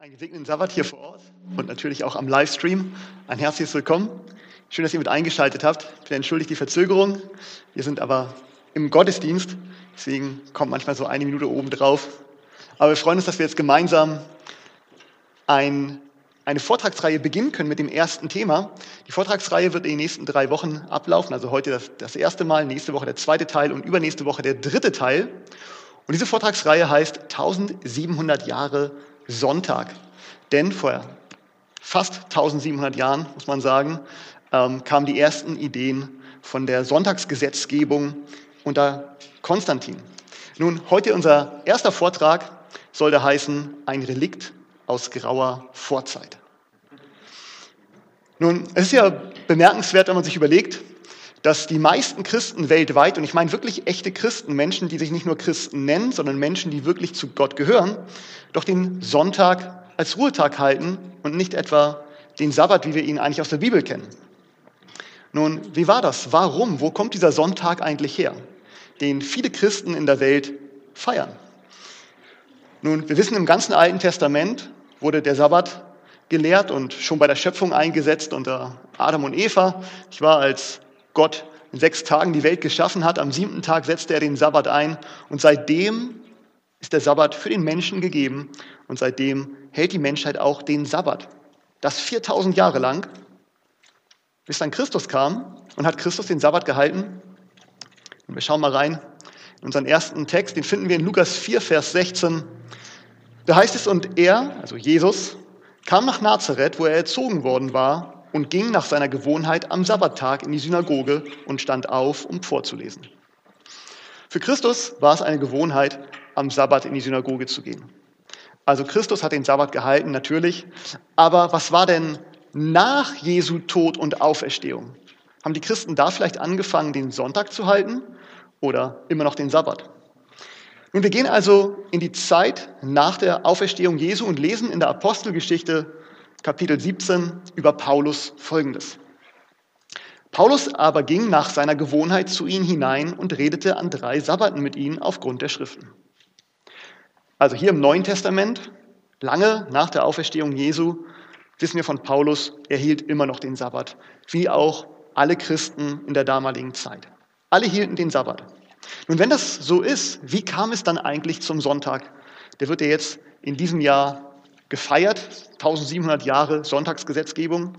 Einen gesegneten Sabbat hier vor Ort und natürlich auch am Livestream. Ein herzliches Willkommen. Schön, dass ihr mit eingeschaltet habt. Bin entschuldigt die Verzögerung. Wir sind aber im Gottesdienst, deswegen kommt manchmal so eine Minute oben drauf. Aber wir freuen uns, dass wir jetzt gemeinsam ein, eine Vortragsreihe beginnen können mit dem ersten Thema. Die Vortragsreihe wird in den nächsten drei Wochen ablaufen, also heute das, das erste Mal, nächste Woche der zweite Teil und übernächste Woche der dritte Teil. Und diese Vortragsreihe heißt 1700 Jahre Sonntag. Denn vor fast 1700 Jahren, muss man sagen, ähm, kamen die ersten Ideen von der Sonntagsgesetzgebung unter Konstantin. Nun, heute unser erster Vortrag soll da heißen, ein Relikt aus grauer Vorzeit. Nun, es ist ja bemerkenswert, wenn man sich überlegt, dass die meisten Christen weltweit, und ich meine wirklich echte Christen, Menschen, die sich nicht nur Christen nennen, sondern Menschen, die wirklich zu Gott gehören, doch den Sonntag als Ruhetag halten und nicht etwa den Sabbat, wie wir ihn eigentlich aus der Bibel kennen. Nun, wie war das? Warum? Wo kommt dieser Sonntag eigentlich her, den viele Christen in der Welt feiern? Nun, wir wissen, im ganzen Alten Testament wurde der Sabbat gelehrt und schon bei der Schöpfung eingesetzt unter Adam und Eva. Ich war als Gott in sechs Tagen die Welt geschaffen hat. Am siebten Tag setzte er den Sabbat ein und seitdem ist der Sabbat für den Menschen gegeben und seitdem hält die Menschheit auch den Sabbat. Das 4000 Jahre lang, bis dann Christus kam und hat Christus den Sabbat gehalten. Und wir schauen mal rein in unseren ersten Text, den finden wir in Lukas 4, Vers 16. Da heißt es, und er, also Jesus, kam nach Nazareth, wo er erzogen worden war, und ging nach seiner Gewohnheit am Sabbattag in die Synagoge und stand auf, um vorzulesen. Für Christus war es eine Gewohnheit, am Sabbat in die Synagoge zu gehen. Also Christus hat den Sabbat gehalten, natürlich. Aber was war denn nach Jesu Tod und Auferstehung? Haben die Christen da vielleicht angefangen, den Sonntag zu halten oder immer noch den Sabbat? Nun, wir gehen also in die Zeit nach der Auferstehung Jesu und lesen in der Apostelgeschichte Kapitel 17 über Paulus folgendes. Paulus aber ging nach seiner Gewohnheit zu ihnen hinein und redete an drei Sabbaten mit ihnen aufgrund der Schriften. Also hier im Neuen Testament, lange nach der Auferstehung Jesu, wissen wir von Paulus, er hielt immer noch den Sabbat, wie auch alle Christen in der damaligen Zeit. Alle hielten den Sabbat. Nun, wenn das so ist, wie kam es dann eigentlich zum Sonntag? Der wird ja jetzt in diesem Jahr gefeiert, 1700 Jahre Sonntagsgesetzgebung.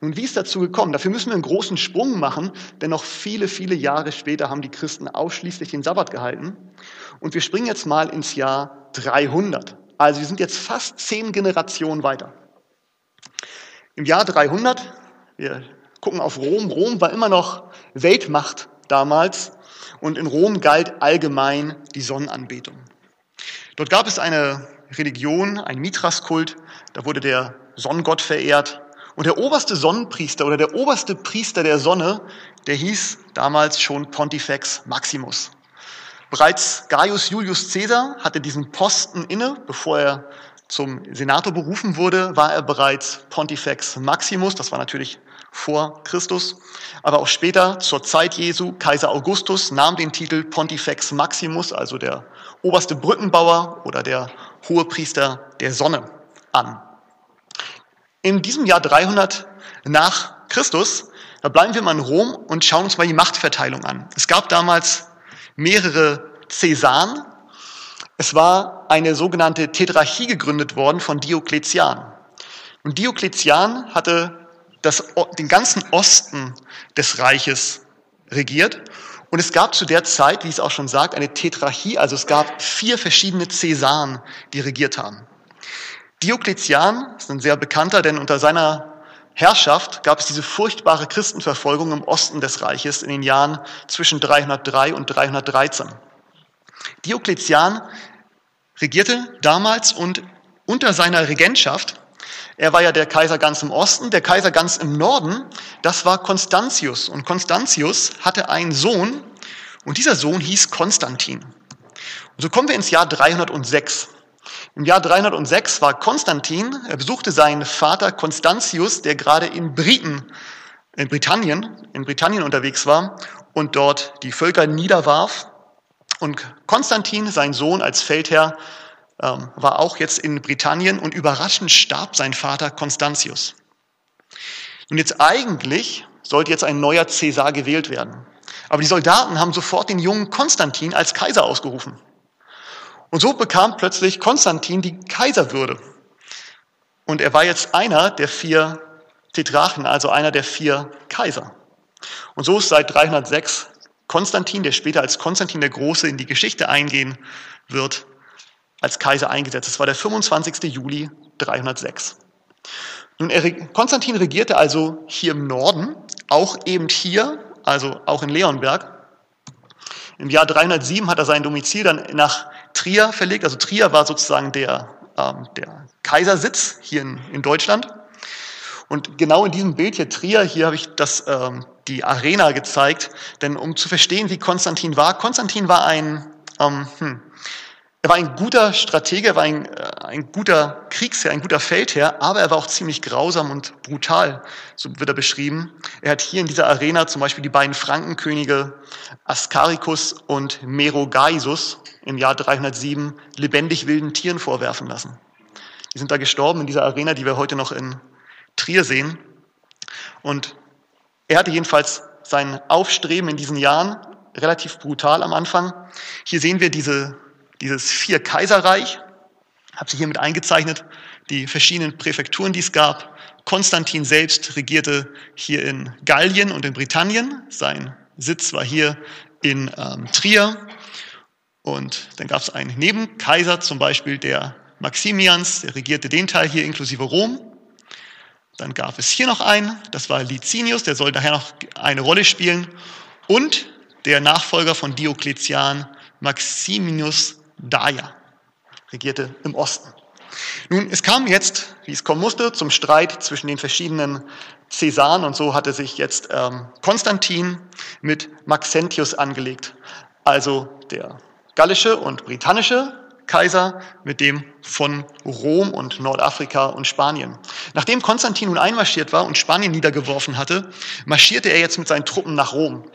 Nun, wie ist dazu gekommen? Dafür müssen wir einen großen Sprung machen, denn noch viele, viele Jahre später haben die Christen ausschließlich den Sabbat gehalten. Und wir springen jetzt mal ins Jahr 300. Also wir sind jetzt fast zehn Generationen weiter. Im Jahr 300, wir gucken auf Rom, Rom war immer noch Weltmacht damals und in Rom galt allgemein die Sonnenanbetung. Dort gab es eine Religion, ein Mithraskult, da wurde der Sonnengott verehrt. Und der oberste Sonnenpriester oder der oberste Priester der Sonne, der hieß damals schon Pontifex Maximus. Bereits Gaius Julius Caesar hatte diesen Posten inne, bevor er zum Senator berufen wurde, war er bereits Pontifex Maximus, das war natürlich vor Christus, aber auch später zur Zeit Jesu, Kaiser Augustus nahm den Titel Pontifex Maximus, also der oberste Brückenbauer oder der Hohepriester der Sonne an. In diesem Jahr 300 nach Christus, da bleiben wir mal in Rom und schauen uns mal die Machtverteilung an. Es gab damals mehrere Cäsaren. Es war eine sogenannte Tetrarchie gegründet worden von Diokletian. Und Diokletian hatte das, den ganzen Osten des Reiches regiert. Und es gab zu der Zeit, wie es auch schon sagt, eine Tetrarchie, also es gab vier verschiedene Cäsaren, die regiert haben. Diokletian ist ein sehr bekannter, denn unter seiner Herrschaft gab es diese furchtbare Christenverfolgung im Osten des Reiches in den Jahren zwischen 303 und 313. Diokletian regierte damals und unter seiner Regentschaft, er war ja der Kaiser ganz im Osten, der Kaiser ganz im Norden, das war Konstantius. Und Konstantius hatte einen Sohn und dieser Sohn hieß Konstantin. Und so kommen wir ins Jahr 306. Im Jahr 306 war Konstantin, er besuchte seinen Vater Konstantius, der gerade in Briten, in Britannien, in Britannien unterwegs war und dort die Völker niederwarf. Und Konstantin, sein Sohn als Feldherr, ähm, war auch jetzt in Britannien und überraschend starb sein Vater Constantius. Und jetzt eigentlich sollte jetzt ein neuer Cäsar gewählt werden. Aber die Soldaten haben sofort den jungen Konstantin als Kaiser ausgerufen. Und so bekam plötzlich Konstantin die Kaiserwürde. Und er war jetzt einer der vier Tetrachen, also einer der vier Kaiser. Und so ist seit 306 Konstantin, der später als Konstantin der Große in die Geschichte eingehen wird, als Kaiser eingesetzt. Das war der 25. Juli 306. Nun, Konstantin regierte also hier im Norden, auch eben hier, also auch in Leonberg. Im Jahr 307 hat er sein Domizil dann nach Trier verlegt. Also Trier war sozusagen der, ähm, der Kaisersitz hier in, in Deutschland. Und genau in diesem Bild hier Trier, hier habe ich das, ähm, die Arena gezeigt, denn um zu verstehen, wie Konstantin war, Konstantin war ein, ähm, hm, er war ein guter Stratege, er war ein, äh, ein guter Kriegsherr, ein guter Feldherr, aber er war auch ziemlich grausam und brutal, so wird er beschrieben. Er hat hier in dieser Arena zum Beispiel die beiden Frankenkönige Ascaricus und Merogaisus im Jahr 307 lebendig wilden Tieren vorwerfen lassen. Die sind da gestorben in dieser Arena, die wir heute noch in Trier sehen. Und er hatte jedenfalls sein Aufstreben in diesen Jahren relativ brutal am Anfang. Hier sehen wir diese dieses vier Kaiserreich, habe sie hier mit eingezeichnet, die verschiedenen Präfekturen, die es gab. Konstantin selbst regierte hier in Gallien und in Britannien. Sein Sitz war hier in ähm, Trier. Und dann gab es einen Nebenkaiser, zum Beispiel der Maximians, der regierte den Teil hier inklusive Rom. Dann gab es hier noch einen, das war Licinius, der soll daher noch eine Rolle spielen. Und der Nachfolger von Diokletian, Maximius Daja regierte im Osten. Nun, es kam jetzt, wie es kommen musste, zum Streit zwischen den verschiedenen Cäsaren und so hatte sich jetzt ähm, Konstantin mit Maxentius angelegt, also der gallische und britannische Kaiser mit dem von Rom und Nordafrika und Spanien. Nachdem Konstantin nun einmarschiert war und Spanien niedergeworfen hatte, marschierte er jetzt mit seinen Truppen nach Rom.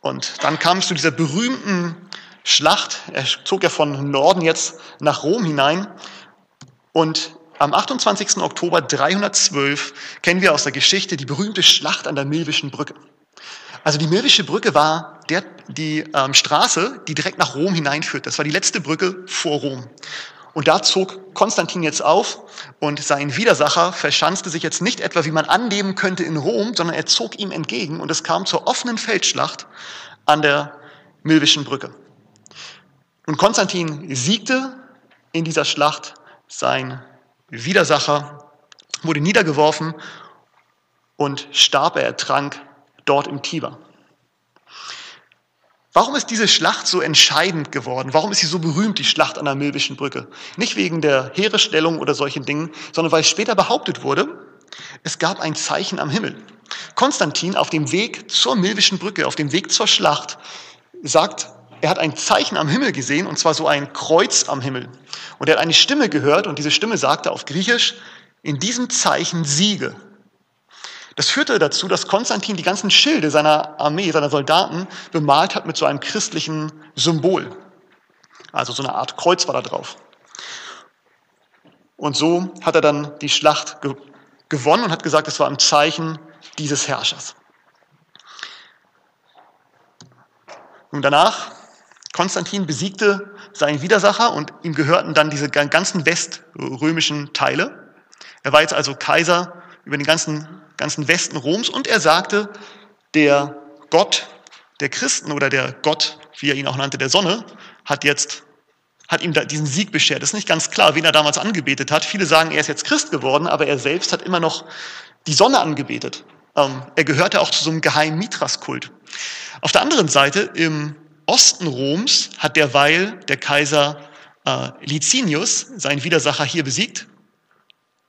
Und dann kam es zu dieser berühmten Schlacht. Er zog ja von Norden jetzt nach Rom hinein. Und am 28. Oktober 312 kennen wir aus der Geschichte die berühmte Schlacht an der Milwischen Brücke. Also die Milwische Brücke war der, die ähm, Straße, die direkt nach Rom hineinführt. Das war die letzte Brücke vor Rom. Und da zog Konstantin jetzt auf und sein Widersacher verschanzte sich jetzt nicht etwa, wie man annehmen könnte, in Rom, sondern er zog ihm entgegen und es kam zur offenen Feldschlacht an der Milwischen Brücke. Und Konstantin siegte in dieser Schlacht, sein Widersacher wurde niedergeworfen und starb, er ertrank dort im Tiber. Warum ist diese Schlacht so entscheidend geworden? Warum ist sie so berühmt, die Schlacht an der Milwischen Brücke? Nicht wegen der Heeresstellung oder solchen Dingen, sondern weil später behauptet wurde, es gab ein Zeichen am Himmel. Konstantin auf dem Weg zur Milwischen Brücke, auf dem Weg zur Schlacht, sagt er hat ein Zeichen am Himmel gesehen, und zwar so ein Kreuz am Himmel. Und er hat eine Stimme gehört, und diese Stimme sagte auf Griechisch, in diesem Zeichen siege. Das führte dazu, dass Konstantin die ganzen Schilde seiner Armee, seiner Soldaten bemalt hat mit so einem christlichen Symbol. Also so eine Art Kreuz war da drauf. Und so hat er dann die Schlacht ge gewonnen und hat gesagt, es war ein Zeichen dieses Herrschers. Und danach Konstantin besiegte seinen Widersacher und ihm gehörten dann diese ganzen weströmischen Teile. Er war jetzt also Kaiser über den ganzen, ganzen Westen Roms und er sagte, der Gott der Christen oder der Gott, wie er ihn auch nannte, der Sonne, hat jetzt hat ihm diesen Sieg beschert. Es ist nicht ganz klar, wen er damals angebetet hat. Viele sagen, er ist jetzt Christ geworden, aber er selbst hat immer noch die Sonne angebetet. Ähm, er gehörte auch zu so einem geheimen Mithraskult. Auf der anderen Seite, im Osten Roms hat derweil der Kaiser äh, Licinius seinen Widersacher hier besiegt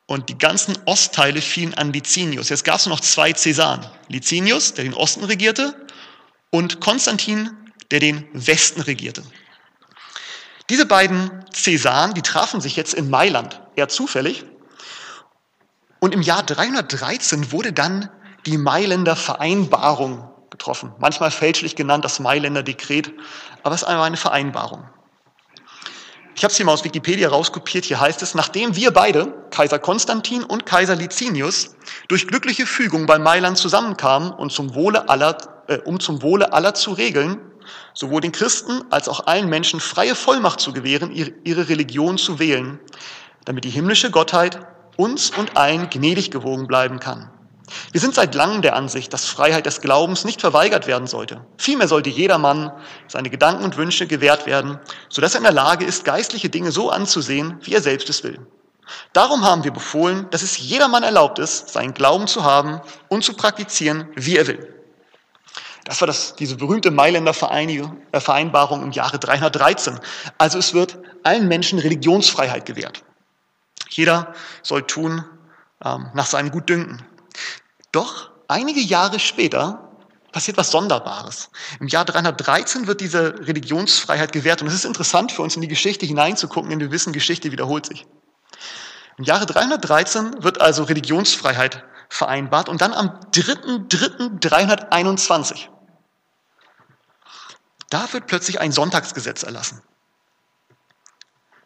und die ganzen Ostteile fielen an Licinius. Jetzt gab es noch zwei Cäsaren. Licinius, der den Osten regierte, und Konstantin, der den Westen regierte. Diese beiden Cäsaren, die trafen sich jetzt in Mailand, eher zufällig. Und im Jahr 313 wurde dann die Mailänder Vereinbarung getroffen. Manchmal fälschlich genannt das Mailänder Dekret, aber es ist einmal eine Vereinbarung. Ich habe es hier mal aus Wikipedia rauskopiert. Hier heißt es, nachdem wir beide, Kaiser Konstantin und Kaiser Licinius, durch glückliche Fügung bei Mailand zusammenkamen und zum Wohle aller, äh, um zum Wohle aller zu regeln, sowohl den Christen als auch allen Menschen freie Vollmacht zu gewähren, ihre Religion zu wählen, damit die himmlische Gottheit uns und allen gnädig gewogen bleiben kann. Wir sind seit langem der Ansicht, dass Freiheit des Glaubens nicht verweigert werden sollte. Vielmehr sollte jedermann seine Gedanken und Wünsche gewährt werden, sodass er in der Lage ist, geistliche Dinge so anzusehen, wie er selbst es will. Darum haben wir befohlen, dass es jedermann erlaubt ist, seinen Glauben zu haben und zu praktizieren, wie er will. Das war das, diese berühmte Mailänder äh, Vereinbarung im Jahre 313. Also es wird allen Menschen Religionsfreiheit gewährt. Jeder soll tun ähm, nach seinem Gutdünken. Doch einige Jahre später passiert was Sonderbares. Im Jahr 313 wird diese Religionsfreiheit gewährt und es ist interessant für uns in die Geschichte hineinzugucken, denn wir wissen, Geschichte wiederholt sich. Im Jahre 313 wird also Religionsfreiheit vereinbart und dann am 3.3.321, da wird plötzlich ein Sonntagsgesetz erlassen.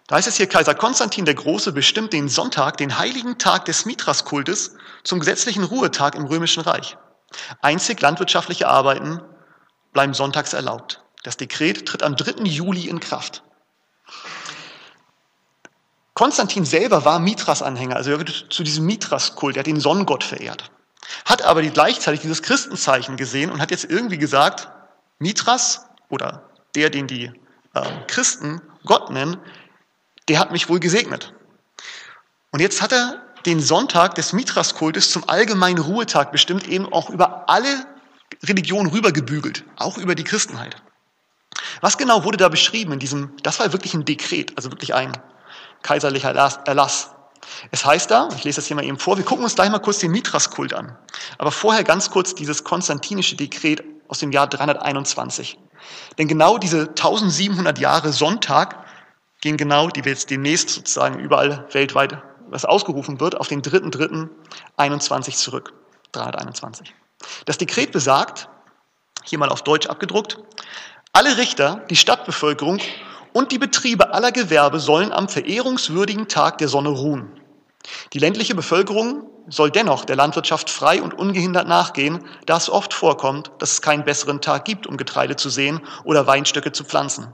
Da heißt es hier, Kaiser Konstantin der Große bestimmt den Sonntag, den heiligen Tag des Mithraskultes, zum gesetzlichen Ruhetag im Römischen Reich. Einzig landwirtschaftliche Arbeiten bleiben sonntags erlaubt. Das Dekret tritt am 3. Juli in Kraft. Konstantin selber war Mithras-Anhänger, also er wird zu diesem Mithras-Kult, er hat den Sonnengott verehrt. Hat aber gleichzeitig dieses Christenzeichen gesehen und hat jetzt irgendwie gesagt, Mithras oder der, den die äh, Christen Gott nennen, der hat mich wohl gesegnet. Und jetzt hat er den Sonntag des Mithras-Kultes zum allgemeinen Ruhetag bestimmt, eben auch über alle Religionen rübergebügelt, auch über die Christenheit. Was genau wurde da beschrieben in diesem, das war wirklich ein Dekret, also wirklich ein kaiserlicher Erlass. Es heißt da, ich lese das hier mal eben vor, wir gucken uns gleich mal kurz den Mithras-Kult an. Aber vorher ganz kurz dieses konstantinische Dekret aus dem Jahr 321. Denn genau diese 1700 Jahre Sonntag gehen genau, die jetzt demnächst sozusagen überall weltweit, was ausgerufen wird, auf den 3.3.21 zurück. 321. Das Dekret besagt, hier mal auf Deutsch abgedruckt, alle Richter, die Stadtbevölkerung und die Betriebe aller Gewerbe sollen am verehrungswürdigen Tag der Sonne ruhen. Die ländliche Bevölkerung soll dennoch der Landwirtschaft frei und ungehindert nachgehen, da es oft vorkommt, dass es keinen besseren Tag gibt, um Getreide zu säen oder Weinstöcke zu pflanzen.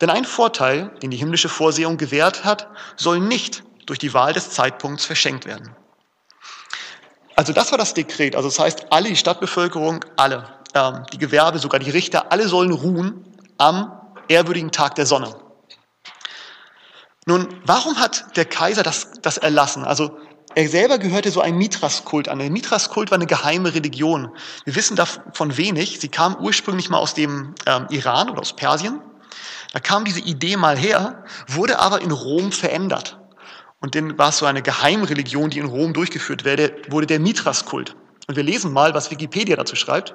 Denn ein Vorteil, den die himmlische Vorsehung gewährt hat, soll nicht durch die Wahl des Zeitpunkts verschenkt werden. Also das war das Dekret. Also das heißt, alle, die Stadtbevölkerung, alle, ähm, die Gewerbe, sogar die Richter, alle sollen ruhen am ehrwürdigen Tag der Sonne. Nun, warum hat der Kaiser das, das erlassen? Also er selber gehörte so einem Mithras-Kult an. Der Mithras-Kult war eine geheime Religion. Wir wissen davon wenig. Sie kam ursprünglich mal aus dem ähm, Iran oder aus Persien. Da kam diese Idee mal her, wurde aber in Rom verändert. Und dann war es so eine Geheimreligion, die in Rom durchgeführt wurde, wurde der Mithras-Kult. Und wir lesen mal, was Wikipedia dazu schreibt.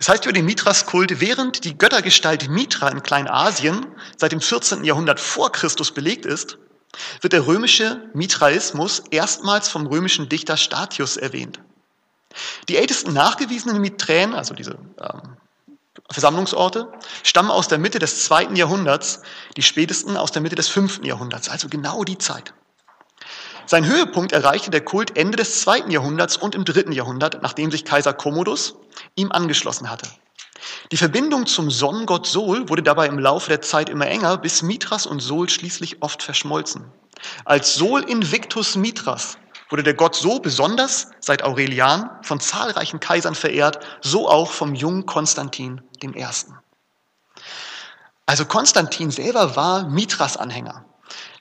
Es heißt über den Mithras-Kult, während die Göttergestalt Mithra in Kleinasien seit dem 14. Jahrhundert vor Christus belegt ist, wird der römische Mithraismus erstmals vom römischen Dichter Statius erwähnt. Die ältesten nachgewiesenen Miträen, also diese ähm, Versammlungsorte, stammen aus der Mitte des zweiten Jahrhunderts, die spätesten aus der Mitte des fünften Jahrhunderts, also genau die Zeit. Sein Höhepunkt erreichte der Kult Ende des zweiten Jahrhunderts und im dritten Jahrhundert, nachdem sich Kaiser Commodus ihm angeschlossen hatte. Die Verbindung zum Sonnengott Sol wurde dabei im Laufe der Zeit immer enger, bis Mithras und Sol schließlich oft verschmolzen. Als Sol Invictus Mithras wurde der Gott so besonders seit Aurelian von zahlreichen Kaisern verehrt, so auch vom jungen Konstantin I. Also Konstantin selber war Mithras-Anhänger.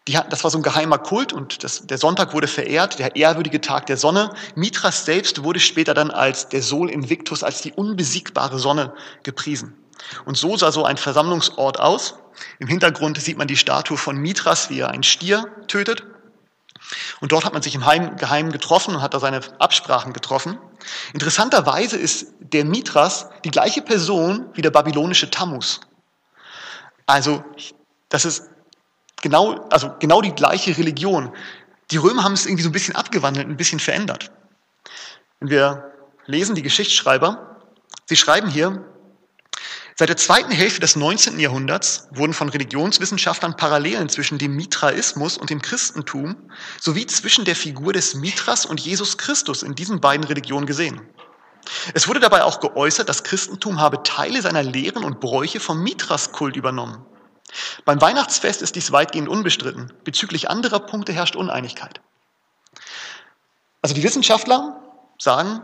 das war so ein geheimer Kult und das, der Sonntag wurde verehrt, der ehrwürdige Tag der Sonne. Mithras selbst wurde später dann als der Sol Invictus, als die unbesiegbare Sonne gepriesen. Und so sah so ein Versammlungsort aus. Im Hintergrund sieht man die Statue von Mithras, wie er einen Stier tötet. Und dort hat man sich im Heim, Geheimen getroffen und hat da seine Absprachen getroffen. Interessanterweise ist der Mithras die gleiche Person wie der babylonische Tammuz. Also, das ist genau, also genau die gleiche Religion. Die Römer haben es irgendwie so ein bisschen abgewandelt, ein bisschen verändert. Wenn wir lesen die Geschichtsschreiber, sie schreiben hier, Seit der zweiten Hälfte des 19. Jahrhunderts wurden von Religionswissenschaftlern Parallelen zwischen dem Mitraismus und dem Christentum sowie zwischen der Figur des Mitras und Jesus Christus in diesen beiden Religionen gesehen. Es wurde dabei auch geäußert, das Christentum habe Teile seiner Lehren und Bräuche vom Mitras-Kult übernommen. Beim Weihnachtsfest ist dies weitgehend unbestritten. Bezüglich anderer Punkte herrscht Uneinigkeit. Also die Wissenschaftler sagen,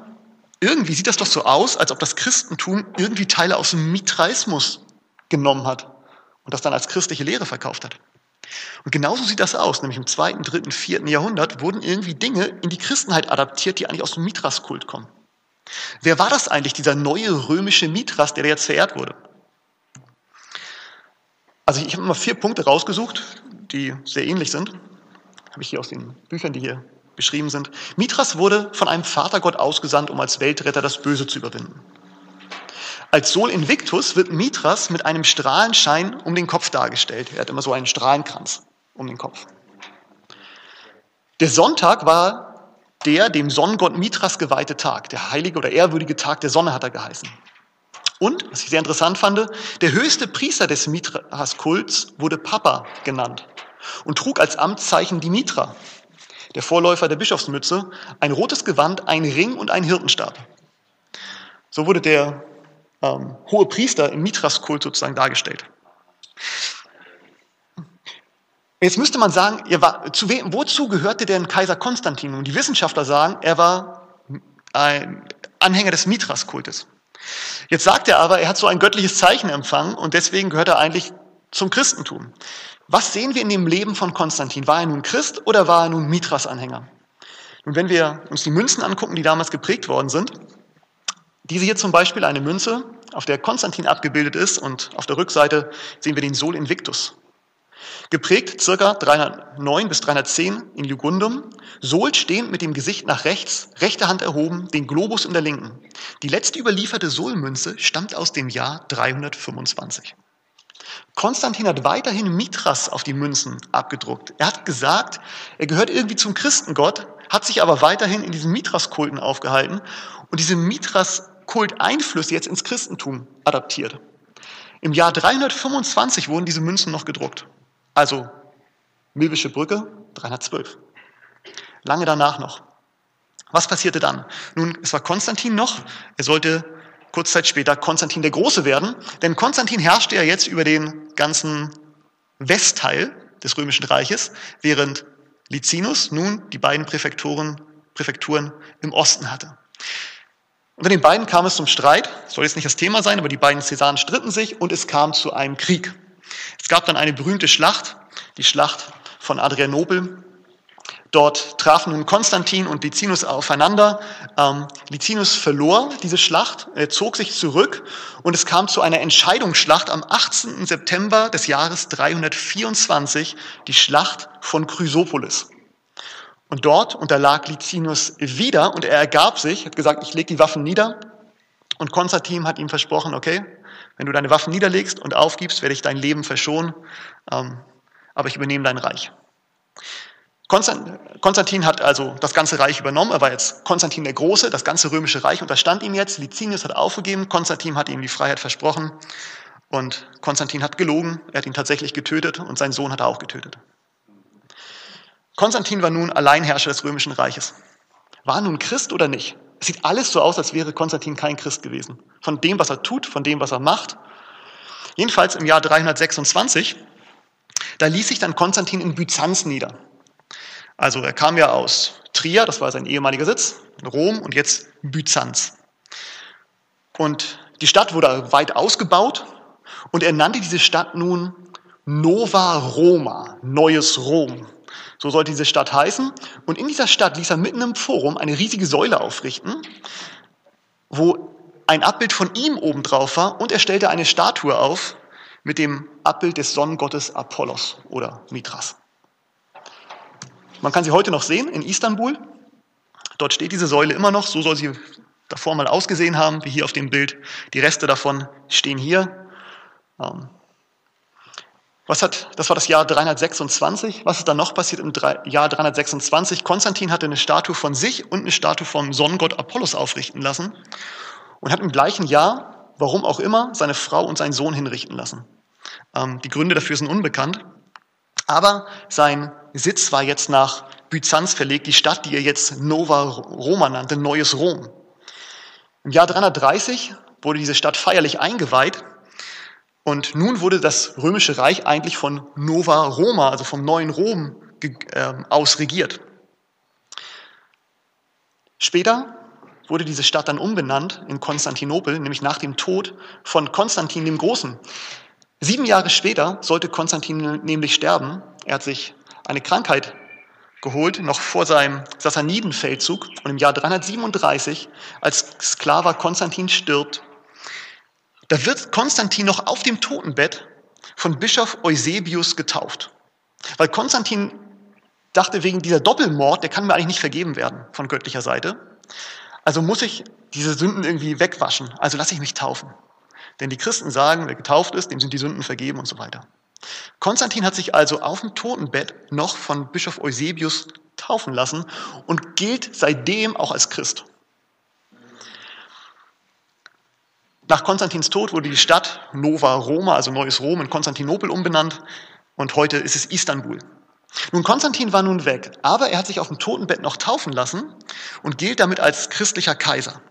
irgendwie sieht das doch so aus, als ob das Christentum irgendwie Teile aus dem Mitraismus genommen hat und das dann als christliche Lehre verkauft hat. Und genauso sieht das aus, nämlich im zweiten, dritten, vierten Jahrhundert wurden irgendwie Dinge in die Christenheit adaptiert, die eigentlich aus dem Mitras-Kult kommen. Wer war das eigentlich, dieser neue römische Mitras, der jetzt verehrt wurde? Also ich habe mal vier Punkte rausgesucht, die sehr ähnlich sind. Habe ich hier aus den Büchern, die hier beschrieben sind. Mithras wurde von einem Vatergott ausgesandt, um als Weltretter das Böse zu überwinden. Als Sol Invictus wird Mithras mit einem Strahlenschein um den Kopf dargestellt. Er hat immer so einen Strahlenkranz um den Kopf. Der Sonntag war der dem Sonnengott Mithras geweihte Tag. Der heilige oder ehrwürdige Tag der Sonne hat er geheißen. Und, was ich sehr interessant fand, der höchste Priester des Mithras-Kults wurde Papa genannt und trug als Amtszeichen die Mitra, der Vorläufer der Bischofsmütze, ein rotes Gewand, ein Ring und ein Hirtenstab. So wurde der ähm, hohe Priester im Mithras-Kult sozusagen dargestellt. Jetzt müsste man sagen, war, zu wem, wozu gehörte denn Kaiser Konstantin? Und die Wissenschaftler sagen, er war ein Anhänger des Mithras-Kultes. Jetzt sagt er aber, er hat so ein göttliches Zeichen empfangen und deswegen gehört er eigentlich zum Christentum. Was sehen wir in dem Leben von Konstantin? War er nun Christ oder war er nun Mithras-Anhänger? Und wenn wir uns die Münzen angucken, die damals geprägt worden sind, diese hier zum Beispiel eine Münze, auf der Konstantin abgebildet ist und auf der Rückseite sehen wir den Sol Invictus. Geprägt circa 309 bis 310 in Jugundum, Sol stehend mit dem Gesicht nach rechts, rechte Hand erhoben, den Globus in der linken. Die letzte überlieferte Solmünze stammt aus dem Jahr 325. Konstantin hat weiterhin Mithras auf die Münzen abgedruckt. Er hat gesagt, er gehört irgendwie zum Christengott, hat sich aber weiterhin in diesen Mithras-Kulten aufgehalten und diese Mithras-Kult-Einflüsse jetzt ins Christentum adaptiert. Im Jahr 325 wurden diese Münzen noch gedruckt. Also Milwische Brücke 312. Lange danach noch. Was passierte dann? Nun, es war Konstantin noch. Er sollte kurz Zeit später Konstantin der Große werden, denn Konstantin herrschte ja jetzt über den ganzen Westteil des Römischen Reiches, während Licinus nun die beiden Präfekturen, Präfekturen im Osten hatte. Unter den beiden kam es zum Streit, soll jetzt nicht das Thema sein, aber die beiden Cäsaren stritten sich und es kam zu einem Krieg. Es gab dann eine berühmte Schlacht, die Schlacht von Adrianopel, Dort trafen nun Konstantin und Licinus aufeinander. Ähm, Licinus verlor diese Schlacht, er zog sich zurück und es kam zu einer Entscheidungsschlacht am 18. September des Jahres 324, die Schlacht von Chrysopolis. Und dort unterlag Licinus wieder und er ergab sich, hat gesagt, ich lege die Waffen nieder. Und Konstantin hat ihm versprochen, okay, wenn du deine Waffen niederlegst und aufgibst, werde ich dein Leben verschonen, ähm, aber ich übernehme dein Reich. Konstantin hat also das ganze Reich übernommen. Er war jetzt Konstantin der Große, das ganze römische Reich unterstand ihm jetzt. Licinius hat aufgegeben, Konstantin hat ihm die Freiheit versprochen und Konstantin hat gelogen. Er hat ihn tatsächlich getötet und sein Sohn hat er auch getötet. Konstantin war nun Alleinherrscher des römischen Reiches. War nun Christ oder nicht? Es sieht alles so aus, als wäre Konstantin kein Christ gewesen. Von dem, was er tut, von dem, was er macht. Jedenfalls im Jahr 326, da ließ sich dann Konstantin in Byzanz nieder. Also er kam ja aus Trier, das war sein ehemaliger Sitz, Rom und jetzt Byzanz. Und die Stadt wurde weit ausgebaut und er nannte diese Stadt nun Nova Roma, neues Rom. So sollte diese Stadt heißen. Und in dieser Stadt ließ er mitten im Forum eine riesige Säule aufrichten, wo ein Abbild von ihm obendrauf war und er stellte eine Statue auf mit dem Abbild des Sonnengottes Apollos oder Mithras. Man kann sie heute noch sehen in Istanbul. Dort steht diese Säule immer noch, so soll sie davor mal ausgesehen haben, wie hier auf dem Bild. Die Reste davon stehen hier. Ähm, was hat, das war das Jahr 326. Was ist dann noch passiert im Jahr 326? Konstantin hatte eine Statue von sich und eine Statue vom Sonnengott Apollos aufrichten lassen und hat im gleichen Jahr warum auch immer, seine Frau und seinen Sohn hinrichten lassen. Ähm, die Gründe dafür sind unbekannt. Aber sein Sitz war jetzt nach Byzanz verlegt, die Stadt, die er jetzt Nova Roma nannte, Neues Rom. Im Jahr 330 wurde diese Stadt feierlich eingeweiht und nun wurde das römische Reich eigentlich von Nova Roma, also vom neuen Rom, äh, aus regiert. Später wurde diese Stadt dann umbenannt in Konstantinopel, nämlich nach dem Tod von Konstantin dem Großen. Sieben Jahre später sollte Konstantin nämlich sterben. Er hat sich eine Krankheit geholt, noch vor seinem Sassanidenfeldzug. Und im Jahr 337, als Sklaver Konstantin stirbt, da wird Konstantin noch auf dem Totenbett von Bischof Eusebius getauft. Weil Konstantin dachte, wegen dieser Doppelmord, der kann mir eigentlich nicht vergeben werden von göttlicher Seite. Also muss ich diese Sünden irgendwie wegwaschen. Also lasse ich mich taufen. Denn die Christen sagen, wer getauft ist, dem sind die Sünden vergeben und so weiter. Konstantin hat sich also auf dem Totenbett noch von Bischof Eusebius taufen lassen und gilt seitdem auch als Christ. Nach Konstantins Tod wurde die Stadt Nova Roma, also Neues Rom, in Konstantinopel umbenannt und heute ist es Istanbul. Nun, Konstantin war nun weg, aber er hat sich auf dem Totenbett noch taufen lassen und gilt damit als christlicher Kaiser.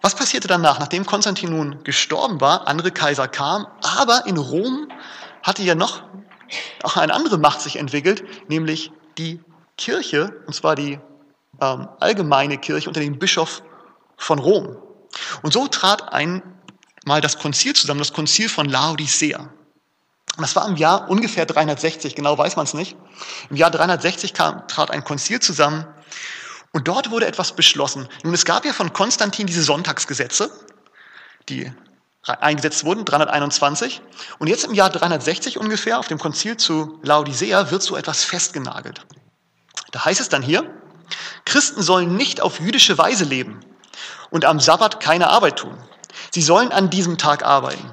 Was passierte danach? Nachdem Konstantin nun gestorben war, andere Kaiser kamen, aber in Rom hatte ja noch auch eine andere Macht sich entwickelt, nämlich die Kirche, und zwar die ähm, allgemeine Kirche unter dem Bischof von Rom. Und so trat einmal das Konzil zusammen, das Konzil von Laodicea. Und das war im Jahr ungefähr 360, genau weiß man es nicht. Im Jahr 360 kam, trat ein Konzil zusammen und dort wurde etwas beschlossen. Nun, es gab ja von Konstantin diese Sonntagsgesetze, die eingesetzt wurden, 321. Und jetzt im Jahr 360 ungefähr, auf dem Konzil zu Laodicea, wird so etwas festgenagelt. Da heißt es dann hier, Christen sollen nicht auf jüdische Weise leben und am Sabbat keine Arbeit tun. Sie sollen an diesem Tag arbeiten.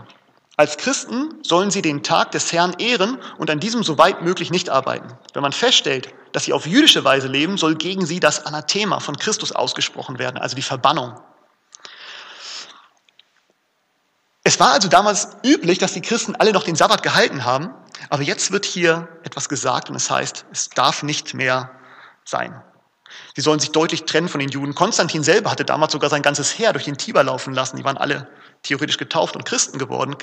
Als Christen sollen sie den Tag des Herrn ehren und an diesem so weit möglich nicht arbeiten. Wenn man feststellt, dass sie auf jüdische Weise leben, soll gegen sie das Anathema von Christus ausgesprochen werden, also die Verbannung. Es war also damals üblich, dass die Christen alle noch den Sabbat gehalten haben, aber jetzt wird hier etwas gesagt und es heißt, es darf nicht mehr sein. Sie sollen sich deutlich trennen von den Juden. Konstantin selber hatte damals sogar sein ganzes Heer durch den Tiber laufen lassen. Die waren alle theoretisch getauft und Christen geworden.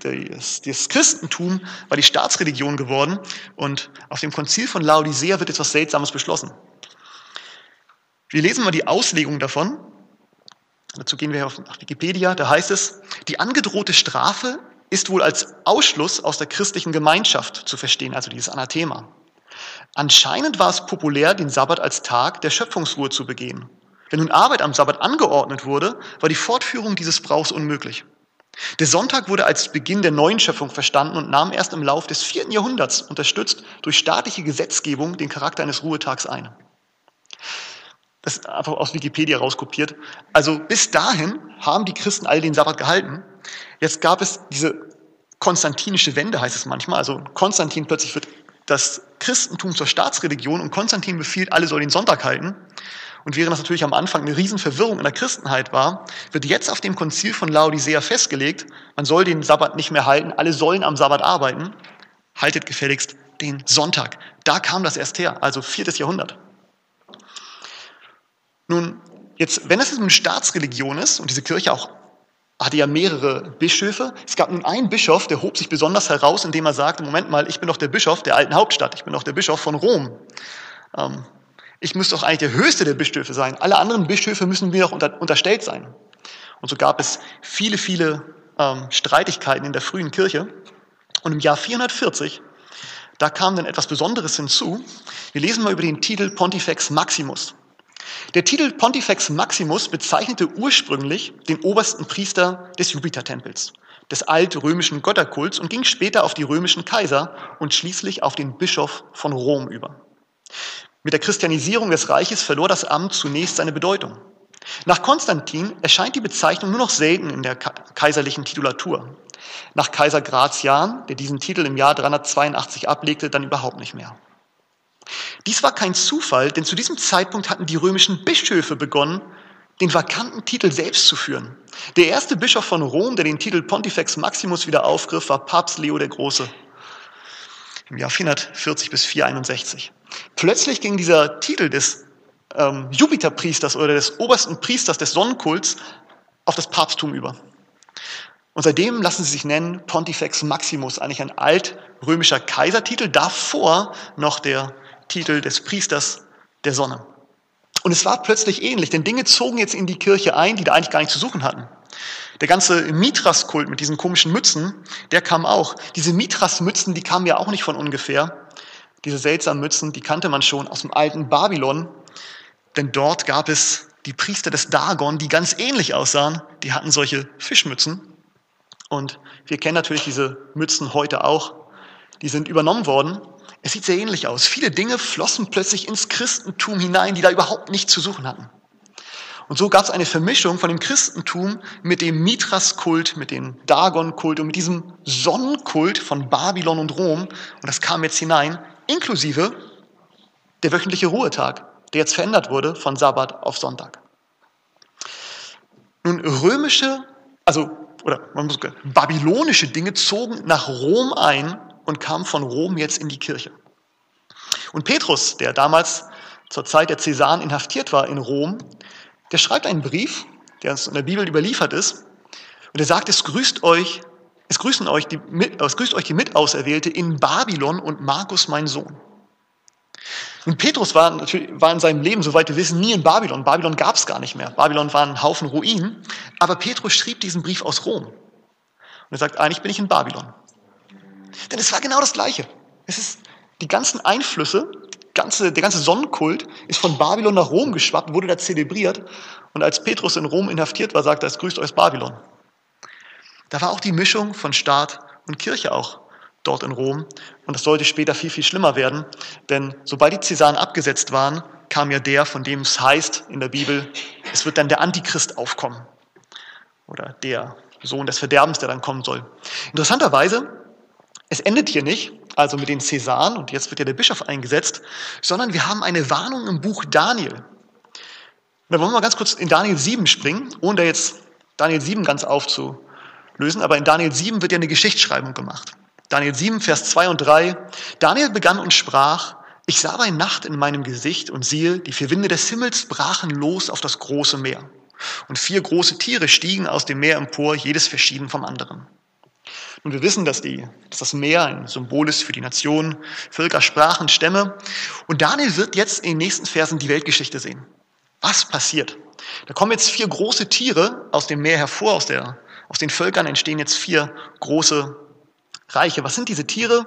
Das Christentum war die Staatsreligion geworden und auf dem Konzil von Laodicea wird etwas Seltsames beschlossen. Wir lesen mal die Auslegung davon. Dazu gehen wir auf Wikipedia. Da heißt es, die angedrohte Strafe ist wohl als Ausschluss aus der christlichen Gemeinschaft zu verstehen, also dieses Anathema. Anscheinend war es populär, den Sabbat als Tag der Schöpfungsruhe zu begehen. Wenn nun Arbeit am Sabbat angeordnet wurde, war die Fortführung dieses Brauchs unmöglich. Der Sonntag wurde als Beginn der neuen Schöpfung verstanden und nahm erst im Lauf des vierten Jahrhunderts, unterstützt durch staatliche Gesetzgebung, den Charakter eines Ruhetags ein. Das ist einfach aus Wikipedia rauskopiert. Also bis dahin haben die Christen alle den Sabbat gehalten. Jetzt gab es diese konstantinische Wende, heißt es manchmal. Also Konstantin plötzlich wird das Christentum zur Staatsreligion und Konstantin befiehlt, alle sollen den Sonntag halten. Und während das natürlich am Anfang eine Riesenverwirrung in der Christenheit war, wird jetzt auf dem Konzil von Laodicea festgelegt, man soll den Sabbat nicht mehr halten, alle sollen am Sabbat arbeiten. Haltet gefälligst den Sonntag. Da kam das erst her, also viertes Jahrhundert. Nun, jetzt, wenn es eine Staatsreligion ist und diese Kirche auch hatte ja mehrere Bischöfe. Es gab nun einen Bischof, der hob sich besonders heraus, indem er sagte, Moment mal, ich bin doch der Bischof der alten Hauptstadt, ich bin doch der Bischof von Rom. Ähm, ich müsste doch eigentlich der höchste der Bischöfe sein. Alle anderen Bischöfe müssen mir doch unter, unterstellt sein. Und so gab es viele, viele ähm, Streitigkeiten in der frühen Kirche. Und im Jahr 440, da kam dann etwas Besonderes hinzu. Wir lesen mal über den Titel Pontifex Maximus. Der Titel Pontifex Maximus bezeichnete ursprünglich den obersten Priester des Jupitertempels, des altrömischen Götterkults und ging später auf die römischen Kaiser und schließlich auf den Bischof von Rom über. Mit der Christianisierung des Reiches verlor das Amt zunächst seine Bedeutung. Nach Konstantin erscheint die Bezeichnung nur noch selten in der kaiserlichen Titulatur. Nach Kaiser Gratian, der diesen Titel im Jahr 382 ablegte, dann überhaupt nicht mehr. Dies war kein Zufall, denn zu diesem Zeitpunkt hatten die römischen Bischöfe begonnen, den vakanten Titel selbst zu führen. Der erste Bischof von Rom, der den Titel Pontifex Maximus wieder aufgriff, war Papst Leo der Große im Jahr 440 bis 461. Plötzlich ging dieser Titel des ähm, Jupiterpriesters oder des obersten Priesters des Sonnenkults auf das Papsttum über. Und seitdem lassen sie sich nennen Pontifex Maximus, eigentlich ein altrömischer Kaisertitel, davor noch der Titel des Priesters der Sonne. Und es war plötzlich ähnlich, denn Dinge zogen jetzt in die Kirche ein, die da eigentlich gar nicht zu suchen hatten. Der ganze Mithras-Kult mit diesen komischen Mützen, der kam auch. Diese Mithras-Mützen, die kamen ja auch nicht von ungefähr. Diese seltsamen Mützen, die kannte man schon aus dem alten Babylon. Denn dort gab es die Priester des Dagon, die ganz ähnlich aussahen. Die hatten solche Fischmützen. Und wir kennen natürlich diese Mützen heute auch. Die sind übernommen worden. Es sieht sehr ähnlich aus. Viele Dinge flossen plötzlich ins Christentum hinein, die da überhaupt nichts zu suchen hatten. Und so gab es eine Vermischung von dem Christentum mit dem Mithras-Kult, mit dem Dagon-Kult und mit diesem Sonnenkult von Babylon und Rom. Und das kam jetzt hinein, inklusive der wöchentliche Ruhetag, der jetzt verändert wurde von Sabbat auf Sonntag. Nun, römische, also oder man muss babylonische Dinge zogen nach Rom ein und kamen von Rom jetzt in die Kirche. Und Petrus, der damals zur Zeit der Cäsaren inhaftiert war in Rom, der schreibt einen Brief, der uns in der Bibel überliefert ist, und er sagt, es grüßt euch, es grüßen euch die, es grüßt euch die Mitauserwählte in Babylon und Markus mein Sohn. Und Petrus war, natürlich, war in seinem Leben, soweit wir wissen, nie in Babylon. Babylon gab es gar nicht mehr. Babylon war ein Haufen Ruinen. Aber Petrus schrieb diesen Brief aus Rom. Und er sagt, eigentlich bin ich in Babylon. Denn es war genau das Gleiche. Es ist die ganzen Einflüsse, ganze, der ganze Sonnenkult ist von Babylon nach Rom geschwappt, wurde da zelebriert. Und als Petrus in Rom inhaftiert war, sagte er, es grüßt euch Babylon. Da war auch die Mischung von Staat und Kirche auch dort in Rom. Und das sollte später viel, viel schlimmer werden, denn sobald die Cäsaren abgesetzt waren, kam ja der, von dem es heißt in der Bibel, es wird dann der Antichrist aufkommen. Oder der Sohn des Verderbens, der dann kommen soll. Interessanterweise, es endet hier nicht, also mit den Cäsaren, und jetzt wird ja der Bischof eingesetzt, sondern wir haben eine Warnung im Buch Daniel. Da wollen wir mal ganz kurz in Daniel 7 springen, ohne da jetzt Daniel 7 ganz aufzulösen, aber in Daniel 7 wird ja eine Geschichtsschreibung gemacht. Daniel 7, Vers 2 und 3. Daniel begann und sprach, ich sah bei Nacht in meinem Gesicht und siehe, die vier Winde des Himmels brachen los auf das große Meer. Und vier große Tiere stiegen aus dem Meer empor, jedes verschieden vom anderen. Und wir wissen, dass, die, dass das Meer ein Symbol ist für die Nationen, Völker, Sprachen, Stämme. Und Daniel wird jetzt in den nächsten Versen die Weltgeschichte sehen. Was passiert? Da kommen jetzt vier große Tiere aus dem Meer hervor, aus, der, aus den Völkern entstehen jetzt vier große Reiche. Was sind diese Tiere?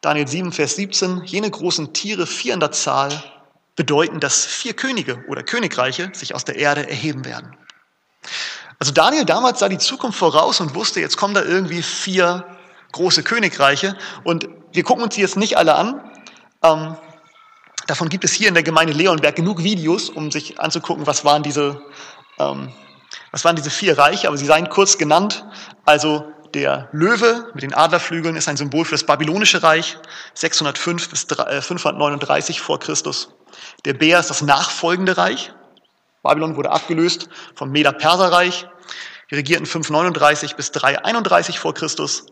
Daniel 7, Vers 17. Jene großen Tiere, vier in der Zahl, bedeuten, dass vier Könige oder Königreiche sich aus der Erde erheben werden. Also Daniel damals sah die Zukunft voraus und wusste, jetzt kommen da irgendwie vier große Königreiche. Und wir gucken uns die jetzt nicht alle an. Ähm, davon gibt es hier in der Gemeinde Leonberg genug Videos, um sich anzugucken, was waren diese, ähm, was waren diese vier Reiche. Aber sie seien kurz genannt. Also der Löwe mit den Adlerflügeln ist ein Symbol für das babylonische Reich, 605 bis 539 äh, vor Christus. Der Bär ist das nachfolgende Reich. Babylon wurde abgelöst vom Meder-Perser-Reich. Die regierten 539 bis 331 vor Christus.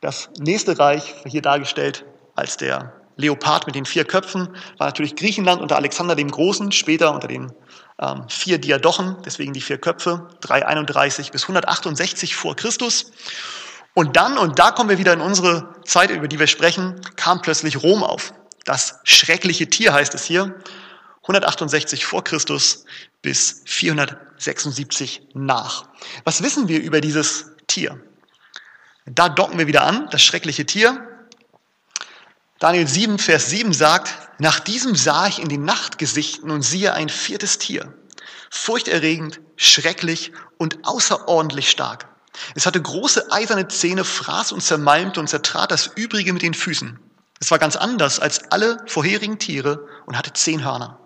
Das nächste Reich, hier dargestellt als der Leopard mit den vier Köpfen, war natürlich Griechenland unter Alexander dem Großen, später unter den ähm, vier Diadochen, deswegen die vier Köpfe, 331 bis 168 vor Christus. Und dann, und da kommen wir wieder in unsere Zeit, über die wir sprechen, kam plötzlich Rom auf. Das schreckliche Tier heißt es hier. 168 vor Christus bis 476 nach. Was wissen wir über dieses Tier? Da docken wir wieder an, das schreckliche Tier. Daniel 7, Vers 7 sagt, nach diesem sah ich in die Nachtgesichten und siehe ein viertes Tier. Furchterregend, schrecklich und außerordentlich stark. Es hatte große eiserne Zähne, fraß und zermalmte und zertrat das Übrige mit den Füßen. Es war ganz anders als alle vorherigen Tiere und hatte zehn Hörner.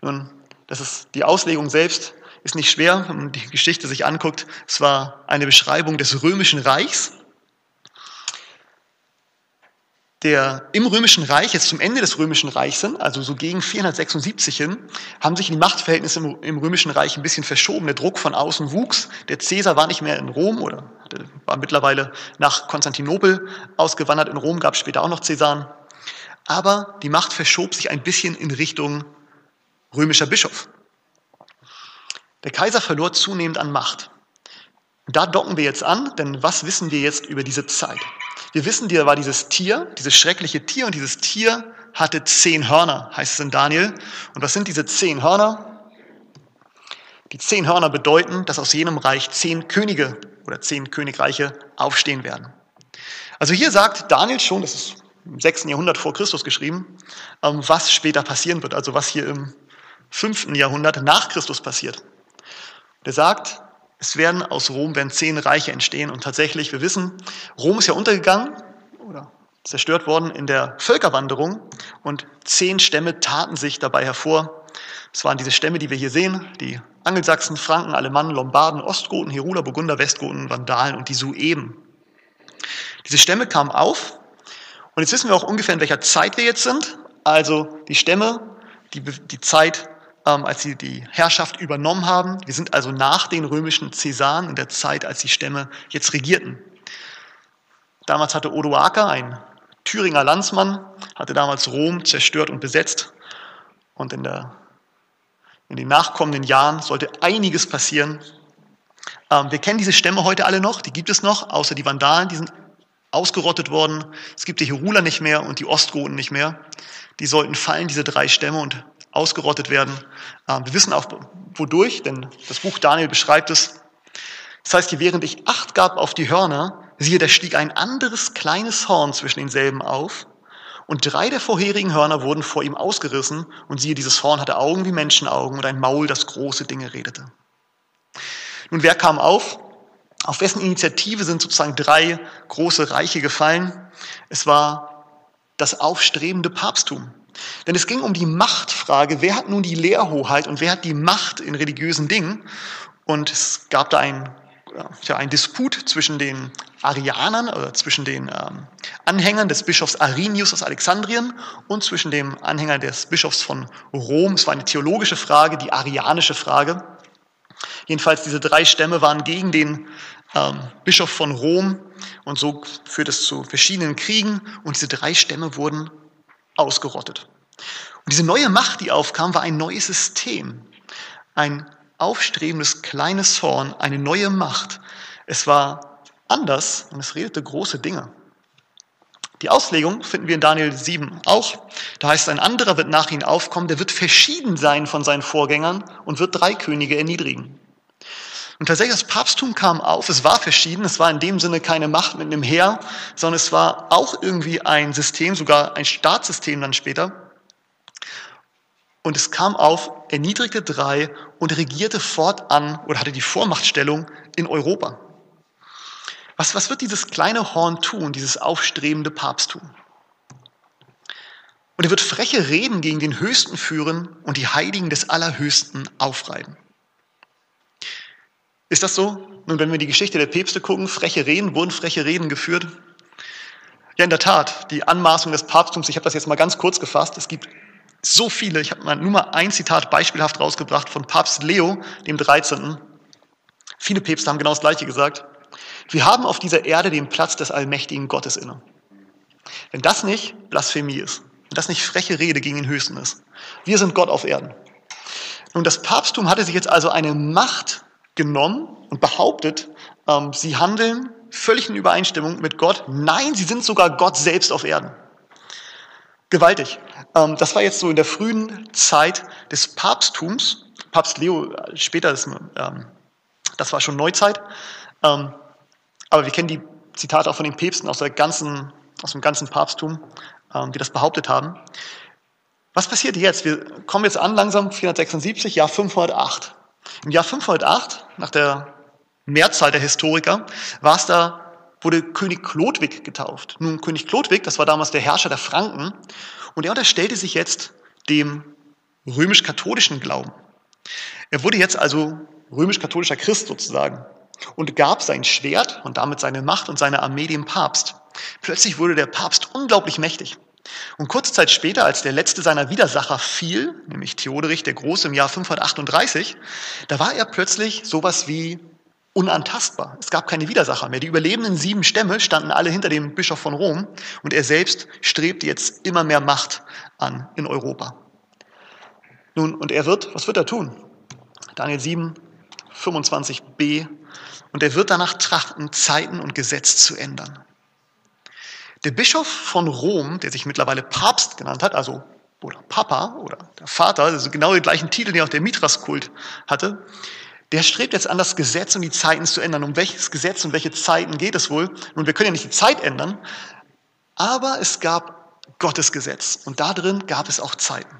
Nun, das ist die Auslegung selbst ist nicht schwer, wenn man die Geschichte sich anguckt. Es war eine Beschreibung des römischen Reichs der im Römischen Reich, jetzt zum Ende des Römischen Reichs sind, also so gegen 476 hin, haben sich die Machtverhältnisse im, im, Römischen Reich ein bisschen verschoben. Der Druck von außen wuchs. Der Cäsar war nicht mehr in Rom oder war mittlerweile nach Konstantinopel ausgewandert. In Rom gab es später auch noch Cäsaren. Aber die Macht verschob sich ein bisschen in Richtung römischer Bischof. Der Kaiser verlor zunehmend an Macht. Da docken wir jetzt an, denn was wissen wir jetzt über diese Zeit? Wir wissen, da war dieses Tier, dieses schreckliche Tier, und dieses Tier hatte zehn Hörner, heißt es in Daniel. Und was sind diese zehn Hörner? Die zehn Hörner bedeuten, dass aus jenem Reich zehn Könige oder zehn Königreiche aufstehen werden. Also hier sagt Daniel schon, das ist im 6. Jahrhundert vor Christus geschrieben, ähm, was später passieren wird, also was hier im 5. Jahrhundert nach Christus passiert. Der sagt, es werden aus Rom werden zehn Reiche entstehen und tatsächlich, wir wissen, Rom ist ja untergegangen oder zerstört worden in der Völkerwanderung und zehn Stämme taten sich dabei hervor. Es waren diese Stämme, die wir hier sehen, die Angelsachsen, Franken, Alemannen, Lombarden, Ostgoten, Heruler, Burgunder, Westgoten, Vandalen und die Sueben. Diese Stämme kamen auf und jetzt wissen wir auch ungefähr, in welcher Zeit wir jetzt sind. Also die Stämme, die, die Zeit ähm, als sie die Herrschaft übernommen haben. Wir sind also nach den römischen Cäsaren in der Zeit, als die Stämme jetzt regierten. Damals hatte Odoaker, ein Thüringer Landsmann, hatte damals Rom zerstört und besetzt. Und in, der, in den nachkommenden Jahren sollte einiges passieren. Ähm, wir kennen diese Stämme heute alle noch, die gibt es noch, außer die Vandalen, die sind ausgerottet worden. Es gibt die Heruler nicht mehr und die Ostgoten nicht mehr. Die sollten fallen, diese drei Stämme, und ausgerottet werden. Ähm, wir wissen auch wodurch, denn das Buch Daniel beschreibt es. Das heißt hier, während ich Acht gab auf die Hörner, siehe, da stieg ein anderes kleines Horn zwischen denselben auf, und drei der vorherigen Hörner wurden vor ihm ausgerissen, und siehe, dieses Horn hatte Augen wie Menschenaugen und ein Maul, das große Dinge redete. Nun, wer kam auf? Auf wessen Initiative sind sozusagen drei große Reiche gefallen? Es war das aufstrebende Papsttum. Denn es ging um die Machtfrage, wer hat nun die Lehrhoheit und wer hat die Macht in religiösen Dingen? Und es gab da ein, ja, ein Disput zwischen den Arianern oder zwischen den ähm, Anhängern des Bischofs Arinius aus Alexandrien und zwischen dem Anhänger des Bischofs von Rom. Es war eine theologische Frage, die arianische Frage. Jedenfalls diese drei Stämme waren gegen den ähm, Bischof von Rom und so führt es zu verschiedenen Kriegen und diese drei Stämme wurden ausgerottet. Und diese neue Macht, die aufkam, war ein neues System, ein aufstrebendes kleines Horn, eine neue Macht. Es war anders und es redete große Dinge. Die Auslegung finden wir in Daniel 7 auch. Da heißt, ein anderer wird nach ihnen aufkommen, der wird verschieden sein von seinen Vorgängern und wird drei Könige erniedrigen. Und tatsächlich, das Papsttum kam auf, es war verschieden, es war in dem Sinne keine Macht mit einem Heer, sondern es war auch irgendwie ein System, sogar ein Staatssystem dann später. Und es kam auf, erniedrigte drei und regierte fortan oder hatte die Vormachtstellung in Europa. Was, was wird dieses kleine Horn tun, dieses aufstrebende Papsttum? Und er wird freche Reden gegen den Höchsten führen und die Heiligen des Allerhöchsten aufreiben. Ist das so? Nun, wenn wir die Geschichte der Päpste gucken, freche Reden, wurden freche Reden geführt? Ja, in der Tat, die Anmaßung des Papsttums, ich habe das jetzt mal ganz kurz gefasst, es gibt so viele, ich habe mal nur mal ein Zitat beispielhaft rausgebracht von Papst Leo, dem 13. Viele Päpste haben genau das Gleiche gesagt. Wir haben auf dieser Erde den Platz des allmächtigen Gottes inne. Wenn das nicht Blasphemie ist, wenn das nicht freche Rede gegen den Höchsten ist, wir sind Gott auf Erden. Nun, das Papsttum hatte sich jetzt also eine Macht genommen und behauptet, ähm, sie handeln völlig in Übereinstimmung mit Gott. Nein, sie sind sogar Gott selbst auf Erden. Gewaltig. Ähm, das war jetzt so in der frühen Zeit des Papsttums. Papst Leo äh, später, ist, ähm, das war schon Neuzeit. Ähm, aber wir kennen die Zitate auch von den Päpsten aus, der ganzen, aus dem ganzen Papsttum, ähm, die das behauptet haben. Was passiert jetzt? Wir kommen jetzt an, langsam 476, Jahr 508. Im Jahr 508, nach der Mehrzahl der Historiker, war es da, wurde König Chlodwig getauft. Nun, König Chlodwig, das war damals der Herrscher der Franken, und er unterstellte sich jetzt dem römisch-katholischen Glauben. Er wurde jetzt also römisch-katholischer Christ sozusagen und gab sein Schwert und damit seine Macht und seine Armee dem Papst. Plötzlich wurde der Papst unglaublich mächtig. Und kurze Zeit später, als der letzte seiner Widersacher fiel, nämlich Theoderich der Große im Jahr 538, da war er plötzlich sowas wie unantastbar. Es gab keine Widersacher mehr. Die überlebenden sieben Stämme standen alle hinter dem Bischof von Rom und er selbst strebte jetzt immer mehr Macht an in Europa. Nun, und er wird, was wird er tun? Daniel 7, 25b. Und er wird danach trachten, Zeiten und Gesetz zu ändern. Der Bischof von Rom, der sich mittlerweile Papst genannt hat, also oder Papa oder der Vater, also genau die gleichen Titel, die auch der Mithraskult hatte, der strebt jetzt an, das Gesetz und die Zeiten zu ändern. Um welches Gesetz und welche Zeiten geht es wohl? Nun, wir können ja nicht die Zeit ändern, aber es gab Gottes Gesetz und da drin gab es auch Zeiten.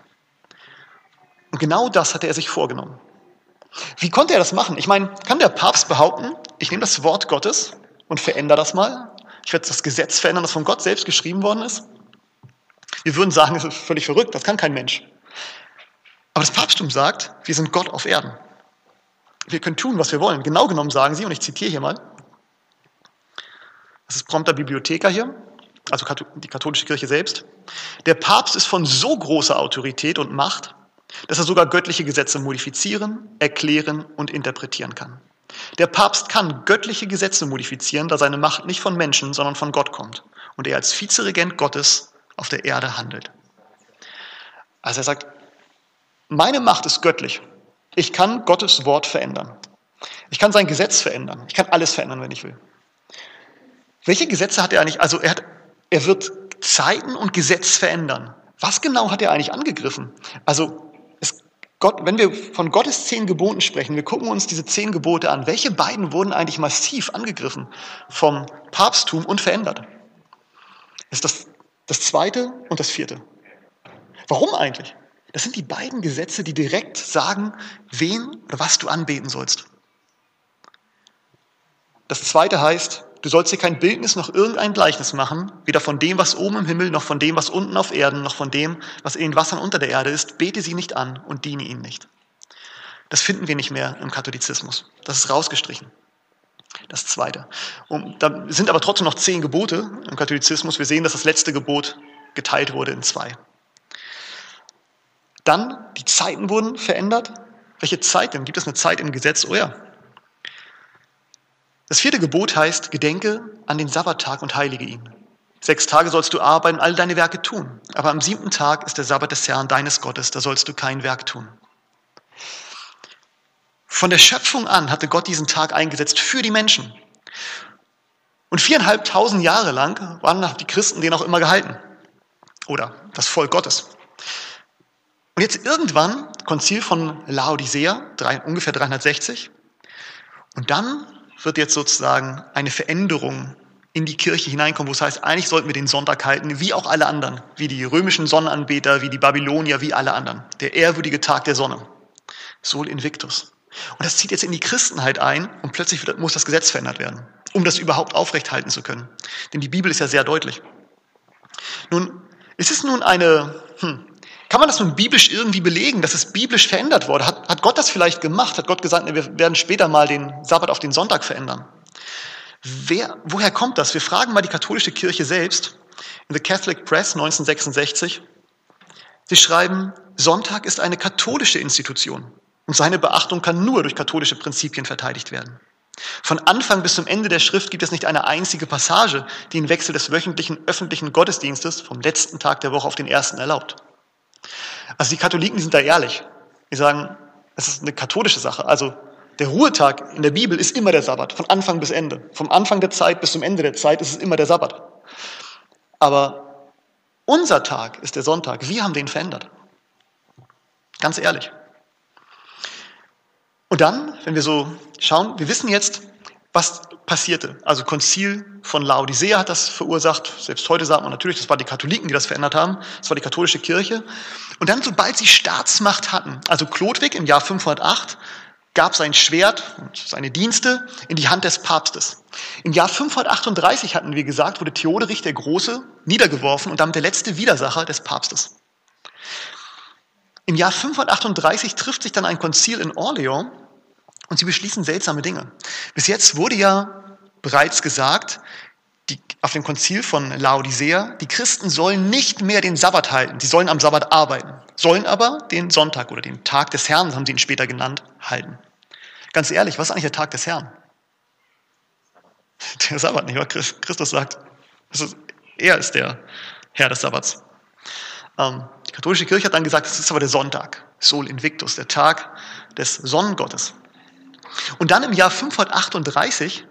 Und genau das hatte er sich vorgenommen. Wie konnte er das machen? Ich meine, kann der Papst behaupten, ich nehme das Wort Gottes und verändere das mal? Ich werde das Gesetz verändern, das von Gott selbst geschrieben worden ist? Wir würden sagen, das ist völlig verrückt, das kann kein Mensch. Aber das Papsttum sagt, wir sind Gott auf Erden. Wir können tun, was wir wollen. Genau genommen sagen sie, und ich zitiere hier mal, das ist prompter Bibliotheker hier, also die katholische Kirche selbst, der Papst ist von so großer Autorität und Macht, dass er sogar göttliche Gesetze modifizieren, erklären und interpretieren kann. Der Papst kann göttliche Gesetze modifizieren, da seine Macht nicht von Menschen, sondern von Gott kommt und er als Vizeregent Gottes auf der Erde handelt. Also er sagt, meine Macht ist göttlich. Ich kann Gottes Wort verändern. Ich kann sein Gesetz verändern. Ich kann alles verändern, wenn ich will. Welche Gesetze hat er eigentlich? Also er, hat, er wird Zeiten und Gesetz verändern. Was genau hat er eigentlich angegriffen? Also Gott, wenn wir von Gottes zehn Geboten sprechen, wir gucken uns diese zehn Gebote an, welche beiden wurden eigentlich massiv angegriffen vom Papsttum und verändert? Das ist das, das zweite und das vierte. Warum eigentlich? Das sind die beiden Gesetze, die direkt sagen, wen oder was du anbeten sollst. Das zweite heißt, Du sollst dir kein Bildnis noch irgendein Gleichnis machen, weder von dem, was oben im Himmel, noch von dem, was unten auf Erden, noch von dem, was in den Wassern unter der Erde ist. Bete sie nicht an und diene ihnen nicht. Das finden wir nicht mehr im Katholizismus. Das ist rausgestrichen. Das zweite. Und da sind aber trotzdem noch zehn Gebote im Katholizismus. Wir sehen, dass das letzte Gebot geteilt wurde in zwei. Dann, die Zeiten wurden verändert. Welche Zeit denn? Gibt es eine Zeit im Gesetz? Oh ja, das vierte Gebot heißt, gedenke an den Sabbattag und heilige ihn. Sechs Tage sollst du arbeiten und all deine Werke tun. Aber am siebten Tag ist der Sabbat des Herrn, deines Gottes, da sollst du kein Werk tun. Von der Schöpfung an hatte Gott diesen Tag eingesetzt für die Menschen. Und viereinhalbtausend Jahre lang waren die Christen den auch immer gehalten. Oder das Volk Gottes. Und jetzt irgendwann, Konzil von Laodicea, ungefähr 360. Und dann wird jetzt sozusagen eine Veränderung in die Kirche hineinkommen, wo es heißt, eigentlich sollten wir den Sonntag halten, wie auch alle anderen, wie die römischen Sonnenanbeter, wie die Babylonier, wie alle anderen. Der ehrwürdige Tag der Sonne. Sol Invictus. Und das zieht jetzt in die Christenheit ein und plötzlich muss das Gesetz verändert werden, um das überhaupt aufrechthalten zu können. Denn die Bibel ist ja sehr deutlich. Nun, ist es nun eine, hm, kann man das nun biblisch irgendwie belegen, dass es biblisch verändert wurde? Hat, hat Gott das vielleicht gemacht? Hat Gott gesagt, wir werden später mal den Sabbat auf den Sonntag verändern? Wer, woher kommt das? Wir fragen mal die katholische Kirche selbst. In The Catholic Press 1966. Sie schreiben, Sonntag ist eine katholische Institution und seine Beachtung kann nur durch katholische Prinzipien verteidigt werden. Von Anfang bis zum Ende der Schrift gibt es nicht eine einzige Passage, die den Wechsel des wöchentlichen öffentlichen Gottesdienstes vom letzten Tag der Woche auf den ersten erlaubt. Also die Katholiken, die sind da ehrlich. Die sagen, es ist eine katholische Sache. Also der Ruhetag in der Bibel ist immer der Sabbat, von Anfang bis Ende. Vom Anfang der Zeit bis zum Ende der Zeit ist es immer der Sabbat. Aber unser Tag ist der Sonntag. Wir haben den verändert. Ganz ehrlich. Und dann, wenn wir so schauen, wir wissen jetzt, was passierte. Also Konzil von Laodicea hat das verursacht. Selbst heute sagt man natürlich, das waren die Katholiken, die das verändert haben. Das war die katholische Kirche. Und dann, sobald sie Staatsmacht hatten, also Chlodwig im Jahr 508, gab sein Schwert und seine Dienste in die Hand des Papstes. Im Jahr 538 hatten wir gesagt, wurde Theoderich der Große niedergeworfen und damit der letzte Widersacher des Papstes. Im Jahr 538 trifft sich dann ein Konzil in Orleans und sie beschließen seltsame Dinge. Bis jetzt wurde ja bereits gesagt, die auf dem Konzil von Laodicea, die Christen sollen nicht mehr den Sabbat halten, sie sollen am Sabbat arbeiten, sollen aber den Sonntag oder den Tag des Herrn, haben sie ihn später genannt, halten. Ganz ehrlich, was ist eigentlich der Tag des Herrn? Der Sabbat, nicht wahr? Christus sagt, ist, er ist der Herr des Sabbats. Ähm, die katholische Kirche hat dann gesagt, es ist aber der Sonntag, Sol Invictus, der Tag des Sonnengottes. Und dann im Jahr 538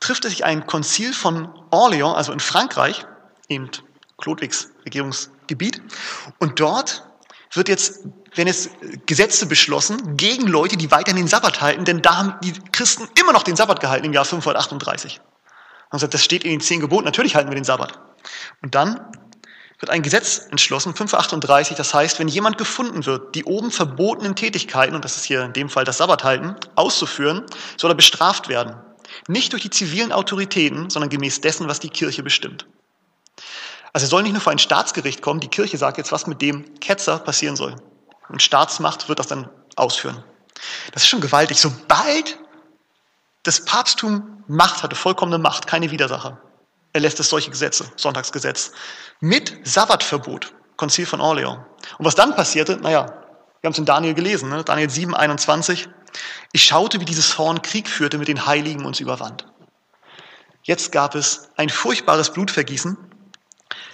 trifft sich ein Konzil von Orléans, also in Frankreich, eben Chlodwigs Regierungsgebiet. Und dort wird jetzt, werden jetzt Gesetze beschlossen gegen Leute, die weiterhin den Sabbat halten, denn da haben die Christen immer noch den Sabbat gehalten im Jahr 538. Und sagt, das steht in den zehn Geboten, natürlich halten wir den Sabbat. Und dann wird ein Gesetz entschlossen, 538, das heißt, wenn jemand gefunden wird, die oben verbotenen Tätigkeiten, und das ist hier in dem Fall das Sabbat halten, auszuführen, soll er bestraft werden. Nicht durch die zivilen Autoritäten, sondern gemäß dessen, was die Kirche bestimmt. Also er soll nicht nur vor ein Staatsgericht kommen, die Kirche sagt jetzt, was mit dem Ketzer passieren soll. Und Staatsmacht wird das dann ausführen. Das ist schon gewaltig. Sobald das Papsttum Macht hatte, vollkommene Macht, keine Widersacher, erlässt es solche Gesetze, Sonntagsgesetz, mit Sabbatverbot, Konzil von Orleans. Und was dann passierte, naja, wir haben es in Daniel gelesen, ne? Daniel 7, 21. Ich schaute, wie dieses Horn Krieg führte mit den Heiligen und sie überwand. Jetzt gab es ein furchtbares Blutvergießen.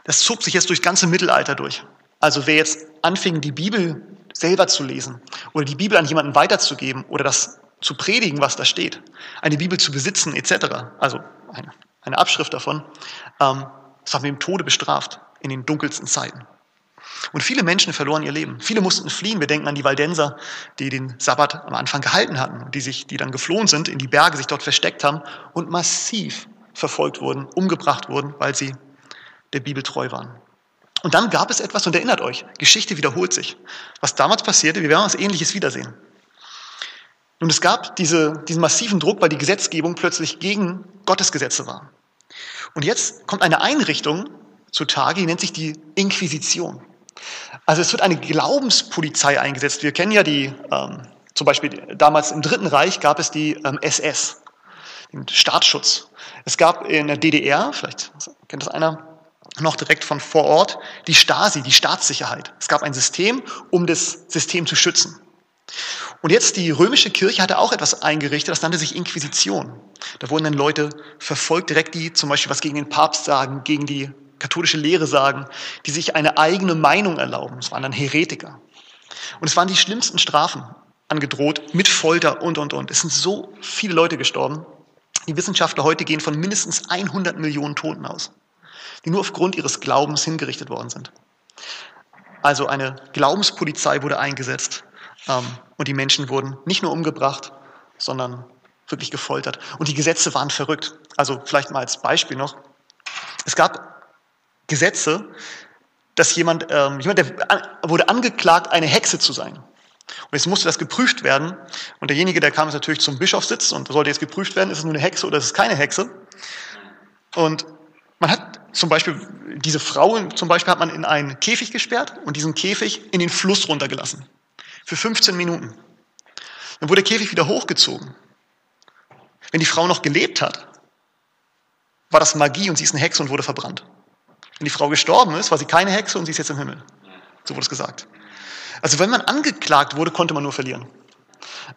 Das zog sich jetzt durch das ganze Mittelalter durch. Also wer jetzt anfing, die Bibel selber zu lesen oder die Bibel an jemanden weiterzugeben oder das zu predigen, was da steht, eine Bibel zu besitzen etc., also eine eine Abschrift davon, ähm, das war mit dem Tode bestraft in den dunkelsten Zeiten. Und viele Menschen verloren ihr Leben. Viele mussten fliehen. Wir denken an die Waldenser, die den Sabbat am Anfang gehalten hatten, die sich, die dann geflohen sind, in die Berge, sich dort versteckt haben und massiv verfolgt wurden, umgebracht wurden, weil sie der Bibel treu waren. Und dann gab es etwas, und erinnert euch, Geschichte wiederholt sich. Was damals passierte, wir werden was Ähnliches wiedersehen. Nun, es gab diese, diesen massiven Druck, weil die Gesetzgebung plötzlich gegen Gottes Gesetze war. Und jetzt kommt eine Einrichtung zutage, die nennt sich die Inquisition. Also es wird eine Glaubenspolizei eingesetzt. Wir kennen ja die, ähm, zum Beispiel damals im Dritten Reich gab es die ähm, SS, den Staatsschutz. Es gab in der DDR, vielleicht kennt das einer, noch direkt von vor Ort, die Stasi, die Staatssicherheit. Es gab ein System, um das System zu schützen. Und jetzt die römische Kirche hatte auch etwas eingerichtet, das nannte sich Inquisition. Da wurden dann Leute verfolgt, direkt die zum Beispiel was gegen den Papst sagen, gegen die katholische Lehre sagen, die sich eine eigene Meinung erlauben. Das waren dann Heretiker. Und es waren die schlimmsten Strafen angedroht mit Folter und, und, und. Es sind so viele Leute gestorben. Die Wissenschaftler heute gehen von mindestens 100 Millionen Toten aus, die nur aufgrund ihres Glaubens hingerichtet worden sind. Also eine Glaubenspolizei wurde eingesetzt. Ähm, und die Menschen wurden nicht nur umgebracht, sondern wirklich gefoltert. Und die Gesetze waren verrückt. Also vielleicht mal als Beispiel noch. Es gab Gesetze, dass jemand, ähm, jemand der wurde angeklagt, eine Hexe zu sein. Und jetzt musste das geprüft werden. Und derjenige, der kam jetzt natürlich zum Bischofssitz und sollte jetzt geprüft werden, ist es nur eine Hexe oder ist es keine Hexe. Und man hat zum Beispiel, diese Frau zum Beispiel hat man in einen Käfig gesperrt und diesen Käfig in den Fluss runtergelassen für 15 Minuten. Dann wurde der Käfig wieder hochgezogen. Wenn die Frau noch gelebt hat, war das Magie und sie ist eine Hexe und wurde verbrannt. Wenn die Frau gestorben ist, war sie keine Hexe und sie ist jetzt im Himmel. So wurde es gesagt. Also wenn man angeklagt wurde, konnte man nur verlieren.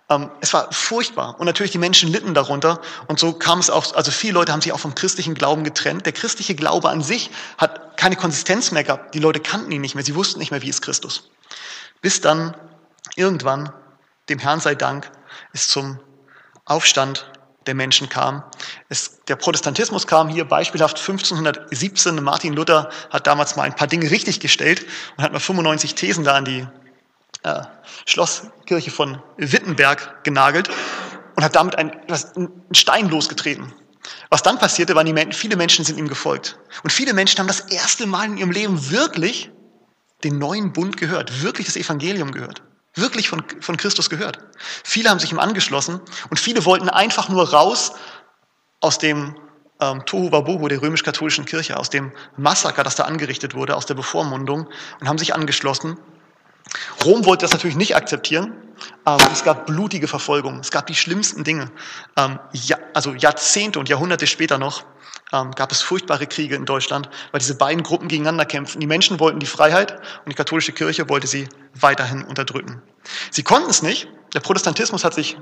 Ähm, es war furchtbar und natürlich die Menschen litten darunter und so kam es auch, also viele Leute haben sich auch vom christlichen Glauben getrennt. Der christliche Glaube an sich hat keine Konsistenz mehr gehabt. Die Leute kannten ihn nicht mehr, sie wussten nicht mehr, wie ist Christus. Bis dann irgendwann, dem Herrn sei Dank, es zum Aufstand der Menschen kam. Es, der Protestantismus kam hier beispielhaft 1517. Martin Luther hat damals mal ein paar Dinge richtiggestellt und hat mal 95 Thesen da an die äh, Schlosskirche von Wittenberg genagelt und hat damit einen, einen Stein losgetreten. Was dann passierte, waren die viele Menschen sind ihm gefolgt. Und viele Menschen haben das erste Mal in ihrem Leben wirklich den neuen Bund gehört, wirklich das Evangelium gehört wirklich von, von Christus gehört. Viele haben sich ihm angeschlossen und viele wollten einfach nur raus aus dem ähm, Tohu Wabohu der römisch-katholischen Kirche, aus dem Massaker, das da angerichtet wurde, aus der Bevormundung und haben sich angeschlossen. Rom wollte das natürlich nicht akzeptieren, Ähm, es gab blutige Verfolgung, es gab die schlimmsten Dinge. Ähm, ja, also Jahrzehnte und Jahrhunderte später noch ähm, gab es furchtbare Kriege in Deutschland, weil diese beiden Gruppen gegeneinander kämpften. Die Menschen wollten die Freiheit und die katholische Kirche wollte sie weiterhin unterdrücken. Sie konnten es nicht. Der Protestantismus hat sich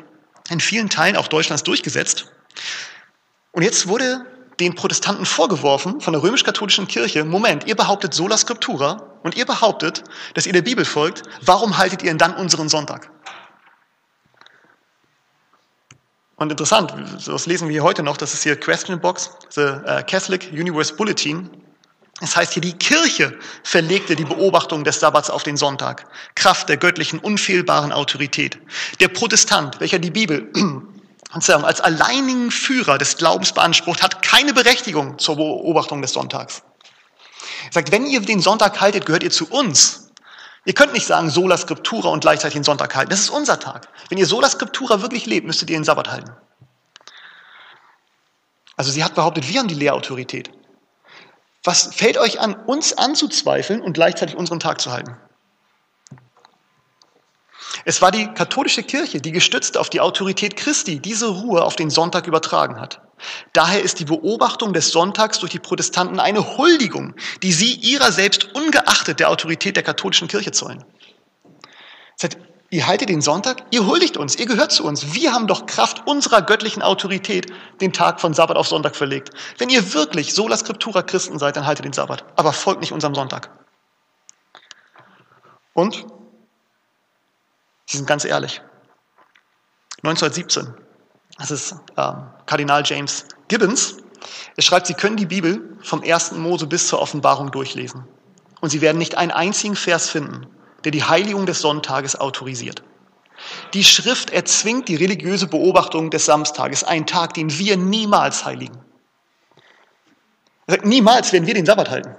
in vielen Teilen auch Deutschlands durchgesetzt. Und jetzt wurde den Protestanten vorgeworfen von der römisch-katholischen Kirche, Moment, ihr behauptet sola scriptura und ihr behauptet, dass ihr der Bibel folgt, warum haltet ihr denn dann unseren Sonntag? Und interessant, das lesen wir hier heute noch, das ist hier Question Box, the uh, Catholic Universe Bulletin. Es heißt hier, die Kirche verlegte die Beobachtung des Sabbats auf den Sonntag, Kraft der göttlichen, unfehlbaren Autorität. Der Protestant, welcher die Bibel als alleinigen Führer des Glaubens beansprucht, hat keine Berechtigung zur Beobachtung des Sonntags. Er sagt, wenn ihr den Sonntag haltet, gehört ihr zu uns. Ihr könnt nicht sagen Sola Scriptura und gleichzeitig den Sonntag halten. Das ist unser Tag. Wenn ihr Sola Scriptura wirklich lebt, müsstet ihr den Sabbat halten. Also sie hat behauptet, wir haben die Lehrautorität. Was fällt euch an, uns anzuzweifeln und gleichzeitig unseren Tag zu halten? Es war die katholische Kirche, die gestützt auf die Autorität Christi diese Ruhe auf den Sonntag übertragen hat. Daher ist die Beobachtung des Sonntags durch die Protestanten eine Huldigung, die sie ihrer selbst ungeachtet der Autorität der katholischen Kirche zollen. Das heißt, ihr haltet den Sonntag, ihr huldigt uns, ihr gehört zu uns. Wir haben doch Kraft unserer göttlichen Autorität den Tag von Sabbat auf Sonntag verlegt. Wenn ihr wirklich sola scriptura Christen seid, dann haltet den Sabbat, aber folgt nicht unserem Sonntag. Und Sie sind ganz ehrlich. 1917, das ist ähm, Kardinal James Gibbons, er schreibt, Sie können die Bibel vom ersten Mose bis zur Offenbarung durchlesen. Und Sie werden nicht einen einzigen Vers finden, der die Heiligung des Sonntages autorisiert. Die Schrift erzwingt die religiöse Beobachtung des Samstages, einen Tag, den wir niemals heiligen. Er sagt, niemals werden wir den Sabbat halten.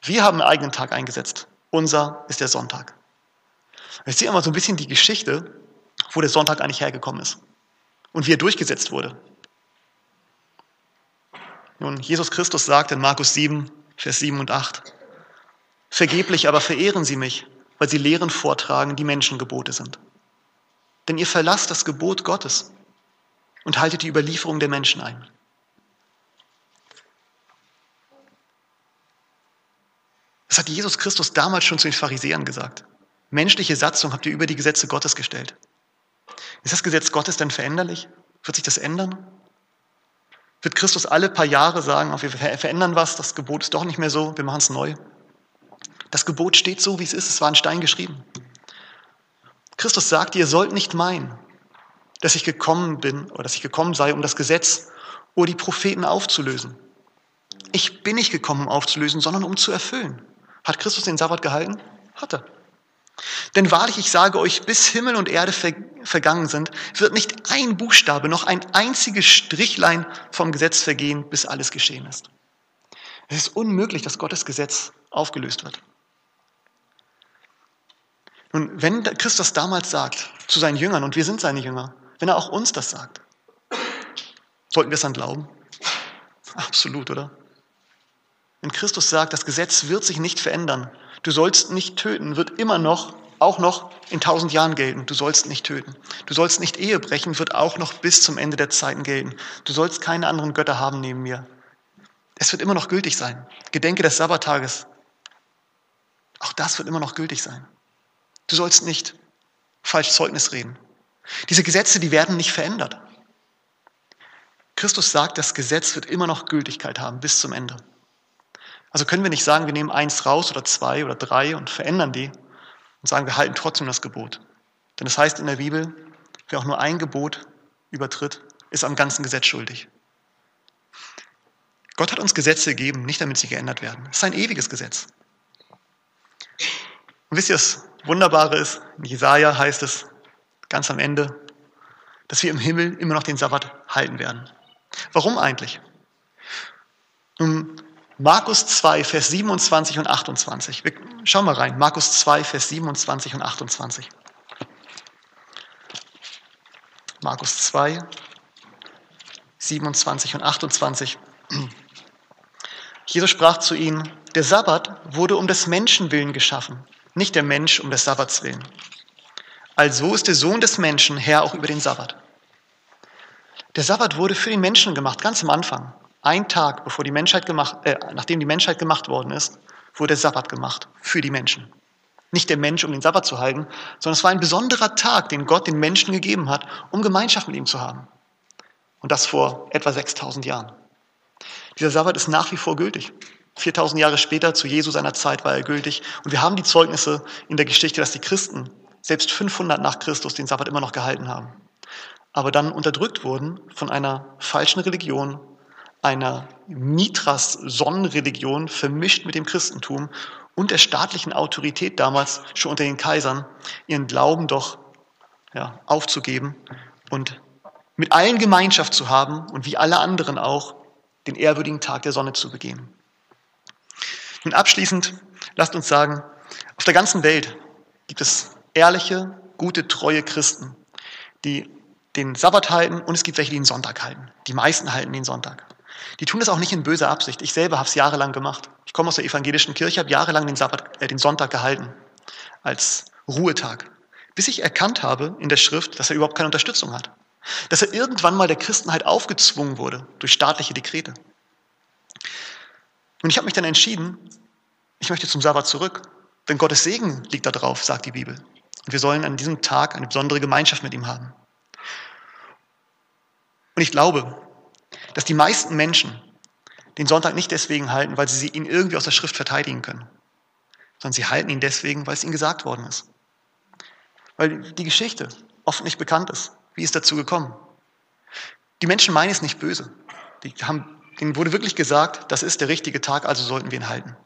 Wir haben einen eigenen Tag eingesetzt. Unser ist der Sonntag. Ich sehe immer so ein bisschen die Geschichte, wo der Sonntag eigentlich hergekommen ist und wie er durchgesetzt wurde. Nun, Jesus Christus sagt in Markus 7, Vers 7 und 8, Vergeblich aber verehren sie mich, weil sie Lehren vortragen, die Menschengebote sind. Denn ihr verlasst das Gebot Gottes und haltet die Überlieferung der Menschen ein. Das hat Jesus Christus damals schon zu den Pharisäern gesagt menschliche Satzung habt ihr über die Gesetze Gottes gestellt. Ist das Gesetz Gottes denn veränderlich? Wird sich das ändern? Wird Christus alle paar Jahre sagen, wir verändern was, das Gebot ist doch nicht mehr so, wir machen es neu? Das Gebot steht so, wie es ist, es war in Stein geschrieben. Christus sagt, ihr sollt nicht meinen, dass ich gekommen bin oder dass ich gekommen sei, um das Gesetz oder die Propheten aufzulösen. Ich bin nicht gekommen, um aufzulösen, sondern um zu erfüllen. Hat Christus den Sabbat gehalten? Hat er. Denn wahrlich, ich sage euch, bis Himmel und Erde vergangen sind, wird nicht ein Buchstabe, noch ein einziges Strichlein vom Gesetz vergehen, bis alles geschehen ist. Es ist unmöglich, dass Gottes Gesetz aufgelöst wird. Nun, wenn Christus damals sagt zu seinen Jüngern, und wir sind seine Jünger, wenn er auch uns das sagt, sollten wir es dann glauben? Absolut, oder? Wenn Christus sagt, das Gesetz wird sich nicht verändern, du sollst nicht töten, wird immer noch, auch noch in tausend Jahren gelten. Du sollst nicht töten. Du sollst nicht Ehe brechen, wird auch noch bis zum Ende der Zeiten gelten. Du sollst keine anderen Götter haben neben mir. Es wird immer noch gültig sein. Gedenke des Sabbattages. Auch das wird immer noch gültig sein. Du sollst nicht falsch Zeugnis reden. Diese Gesetze, die werden nicht verändert. Christus sagt, das Gesetz wird immer noch Gültigkeit haben bis zum Ende. Also können wir nicht sagen, wir nehmen eins raus oder zwei oder drei und verändern die und sagen, wir halten trotzdem das Gebot. Denn es das heißt in der Bibel, wer auch nur ein Gebot übertritt, ist am ganzen Gesetz schuldig. Gott hat uns Gesetze gegeben, nicht damit sie geändert werden. Es ist ein ewiges Gesetz. Und wisst ihr, das Wunderbare ist, in Jesaja heißt es ganz am Ende, dass wir im Himmel immer noch den Sabbat halten werden. Warum eigentlich? Nun, Markus 2, Vers 27 und 28. Wir, schau mal rein. Markus 2, Vers 27 und 28. Markus 2, 27 und 28. Jesus sprach zu ihnen, der Sabbat wurde um des Menschen willen geschaffen, nicht der Mensch um des Sabbats willen. Also ist der Sohn des Menschen Herr auch über den Sabbat. Der Sabbat wurde für den Menschen gemacht, ganz am Anfang. Ein Tag, bevor die Menschheit gemacht, äh, nachdem die Menschheit gemacht worden ist, wurde der Sabbat gemacht für die Menschen. Nicht der Mensch, um den Sabbat zu halten, sondern es war ein besonderer Tag, den Gott den Menschen gegeben hat, um Gemeinschaft mit ihm zu haben. Und das vor etwa 6000 Jahren. Dieser Sabbat ist nach wie vor gültig. 4000 Jahre später, zu Jesu seiner Zeit, war er gültig. Und wir haben die Zeugnisse in der Geschichte, dass die Christen selbst 500 nach Christus den Sabbat immer noch gehalten haben. Aber dann unterdrückt wurden von einer falschen Religion, einer Mithras-Sonnenreligion vermischt mit dem Christentum und der staatlichen Autorität damals, schon unter den Kaisern, ihren Glauben doch ja, aufzugeben und mit allen Gemeinschaft zu haben und wie alle anderen auch den ehrwürdigen Tag der Sonne zu begehen. Und abschließend lasst uns sagen, auf der ganzen Welt gibt es ehrliche, gute, treue Christen, die den Sabbat halten und es gibt welche, die den Sonntag halten. Die meisten halten den Sonntag. Die tun das auch nicht in böser Absicht. Ich selber habe es jahrelang gemacht. Ich komme aus der evangelischen Kirche, habe jahrelang den, Sabbat, äh, den Sonntag gehalten als Ruhetag, bis ich erkannt habe in der Schrift, dass er überhaupt keine Unterstützung hat. Dass er irgendwann mal der Christenheit aufgezwungen wurde durch staatliche Dekrete. Und ich habe mich dann entschieden, ich möchte zum Sabbat zurück, denn Gottes Segen liegt da drauf, sagt die Bibel. Und wir sollen an diesem Tag eine besondere Gemeinschaft mit ihm haben. Und ich glaube, dass die meisten Menschen den Sonntag nicht deswegen halten, weil sie ihn irgendwie aus der Schrift verteidigen können, sondern sie halten ihn deswegen, weil es ihnen gesagt worden ist. Weil die Geschichte oft nicht bekannt ist. Wie ist dazu gekommen? Die Menschen meinen es nicht böse. Die haben, denen wurde wirklich gesagt, das ist der richtige Tag, also sollten wir ihn halten.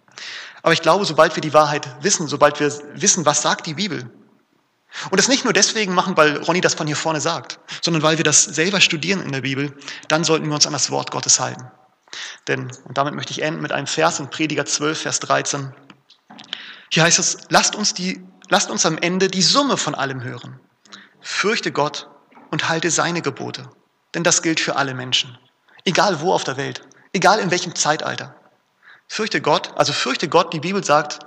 Aber ich glaube, sobald wir die Wahrheit wissen, sobald wir wissen, was sagt die Bibel, und das nicht nur deswegen machen, weil Ronny das von hier vorne sagt, sondern weil wir das selber studieren in der Bibel, dann sollten wir uns an das Wort Gottes halten. Denn, und damit möchte ich enden mit einem Vers in Prediger 12, Vers 13. Hier heißt es, lasst uns, die, lasst uns am Ende die Summe von allem hören. Fürchte Gott und halte seine Gebote. Denn das gilt für alle Menschen. Egal wo auf der Welt, egal in welchem Zeitalter. Fürchte Gott, also fürchte Gott, die Bibel sagt,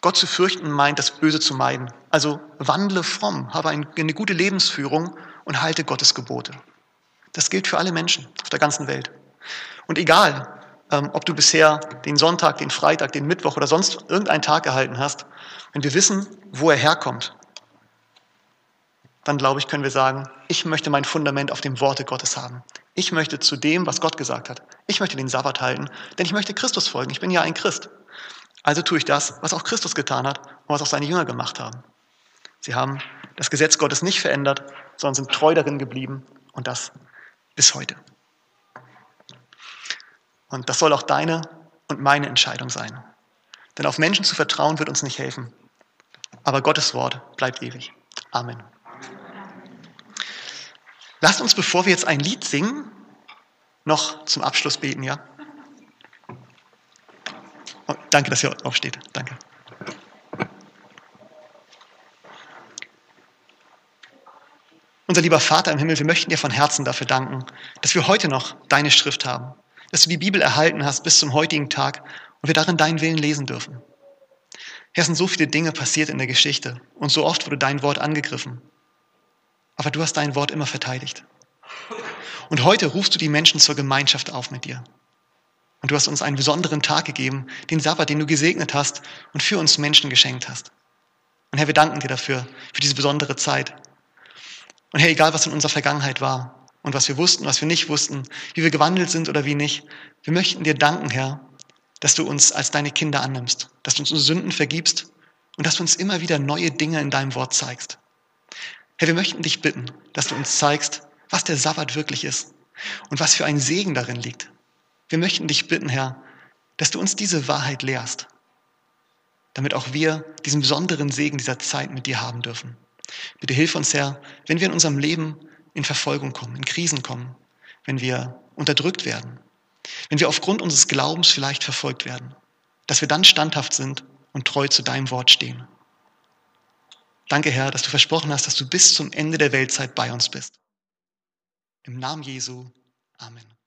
Gott zu fürchten meint, das Böse zu meiden. Also wandle fromm, habe eine gute Lebensführung und halte Gottes Gebote. Das gilt für alle Menschen auf der ganzen Welt. Und egal, ähm, ob du bisher den Sonntag, den Freitag, den Mittwoch oder sonst irgendeinen Tag gehalten hast, wenn wir wissen, wo er herkommt, dann glaube ich, können wir sagen, ich möchte mein Fundament auf dem Worte Gottes haben. Ich möchte zu dem, was Gott gesagt hat. Ich möchte den Sabbat halten, denn ich möchte Christus folgen. Ich bin ja ein Christ. Also tue ich das, was auch Christus getan hat und was auch seine Jünger gemacht haben. Sie haben das Gesetz Gottes nicht verändert, sondern sind treu darin geblieben und das bis heute. Und das soll auch deine und meine Entscheidung sein. Denn auf Menschen zu vertrauen wird uns nicht helfen. Aber Gottes Wort bleibt ewig. Amen. Lasst uns, bevor wir jetzt ein Lied singen, noch zum Abschluss beten, ja? Oh, danke, dass ihr aufsteht. Danke. Unser lieber Vater im Himmel, wir möchten dir von Herzen dafür danken, dass wir heute noch deine Schrift haben, dass du die Bibel erhalten hast bis zum heutigen Tag und wir darin deinen Willen lesen dürfen. Herr, es sind so viele Dinge passiert in der Geschichte und so oft wurde dein Wort angegriffen. Aber du hast dein Wort immer verteidigt. Und heute rufst du die Menschen zur Gemeinschaft auf mit dir. Und du hast uns einen besonderen Tag gegeben, den Sabbat, den du gesegnet hast und für uns Menschen geschenkt hast. Und Herr, wir danken dir dafür, für diese besondere Zeit. Und Herr, egal was in unserer Vergangenheit war und was wir wussten, was wir nicht wussten, wie wir gewandelt sind oder wie nicht, wir möchten dir danken, Herr, dass du uns als deine Kinder annimmst, dass du uns unsere Sünden vergibst und dass du uns immer wieder neue Dinge in deinem Wort zeigst. Herr, wir möchten dich bitten, dass du uns zeigst, was der Sabbat wirklich ist und was für ein Segen darin liegt. Wir möchten dich bitten, Herr, dass du uns diese Wahrheit lehrst, damit auch wir diesen besonderen Segen dieser Zeit mit dir haben dürfen. Bitte hilf uns, Herr, wenn wir in unserem Leben in Verfolgung kommen, in Krisen kommen, wenn wir unterdrückt werden, wenn wir aufgrund unseres Glaubens vielleicht verfolgt werden, dass wir dann standhaft sind und treu zu deinem Wort stehen. Danke, Herr, dass du versprochen hast, dass du bis zum Ende der Weltzeit bei uns bist. Im Namen Jesu. Amen.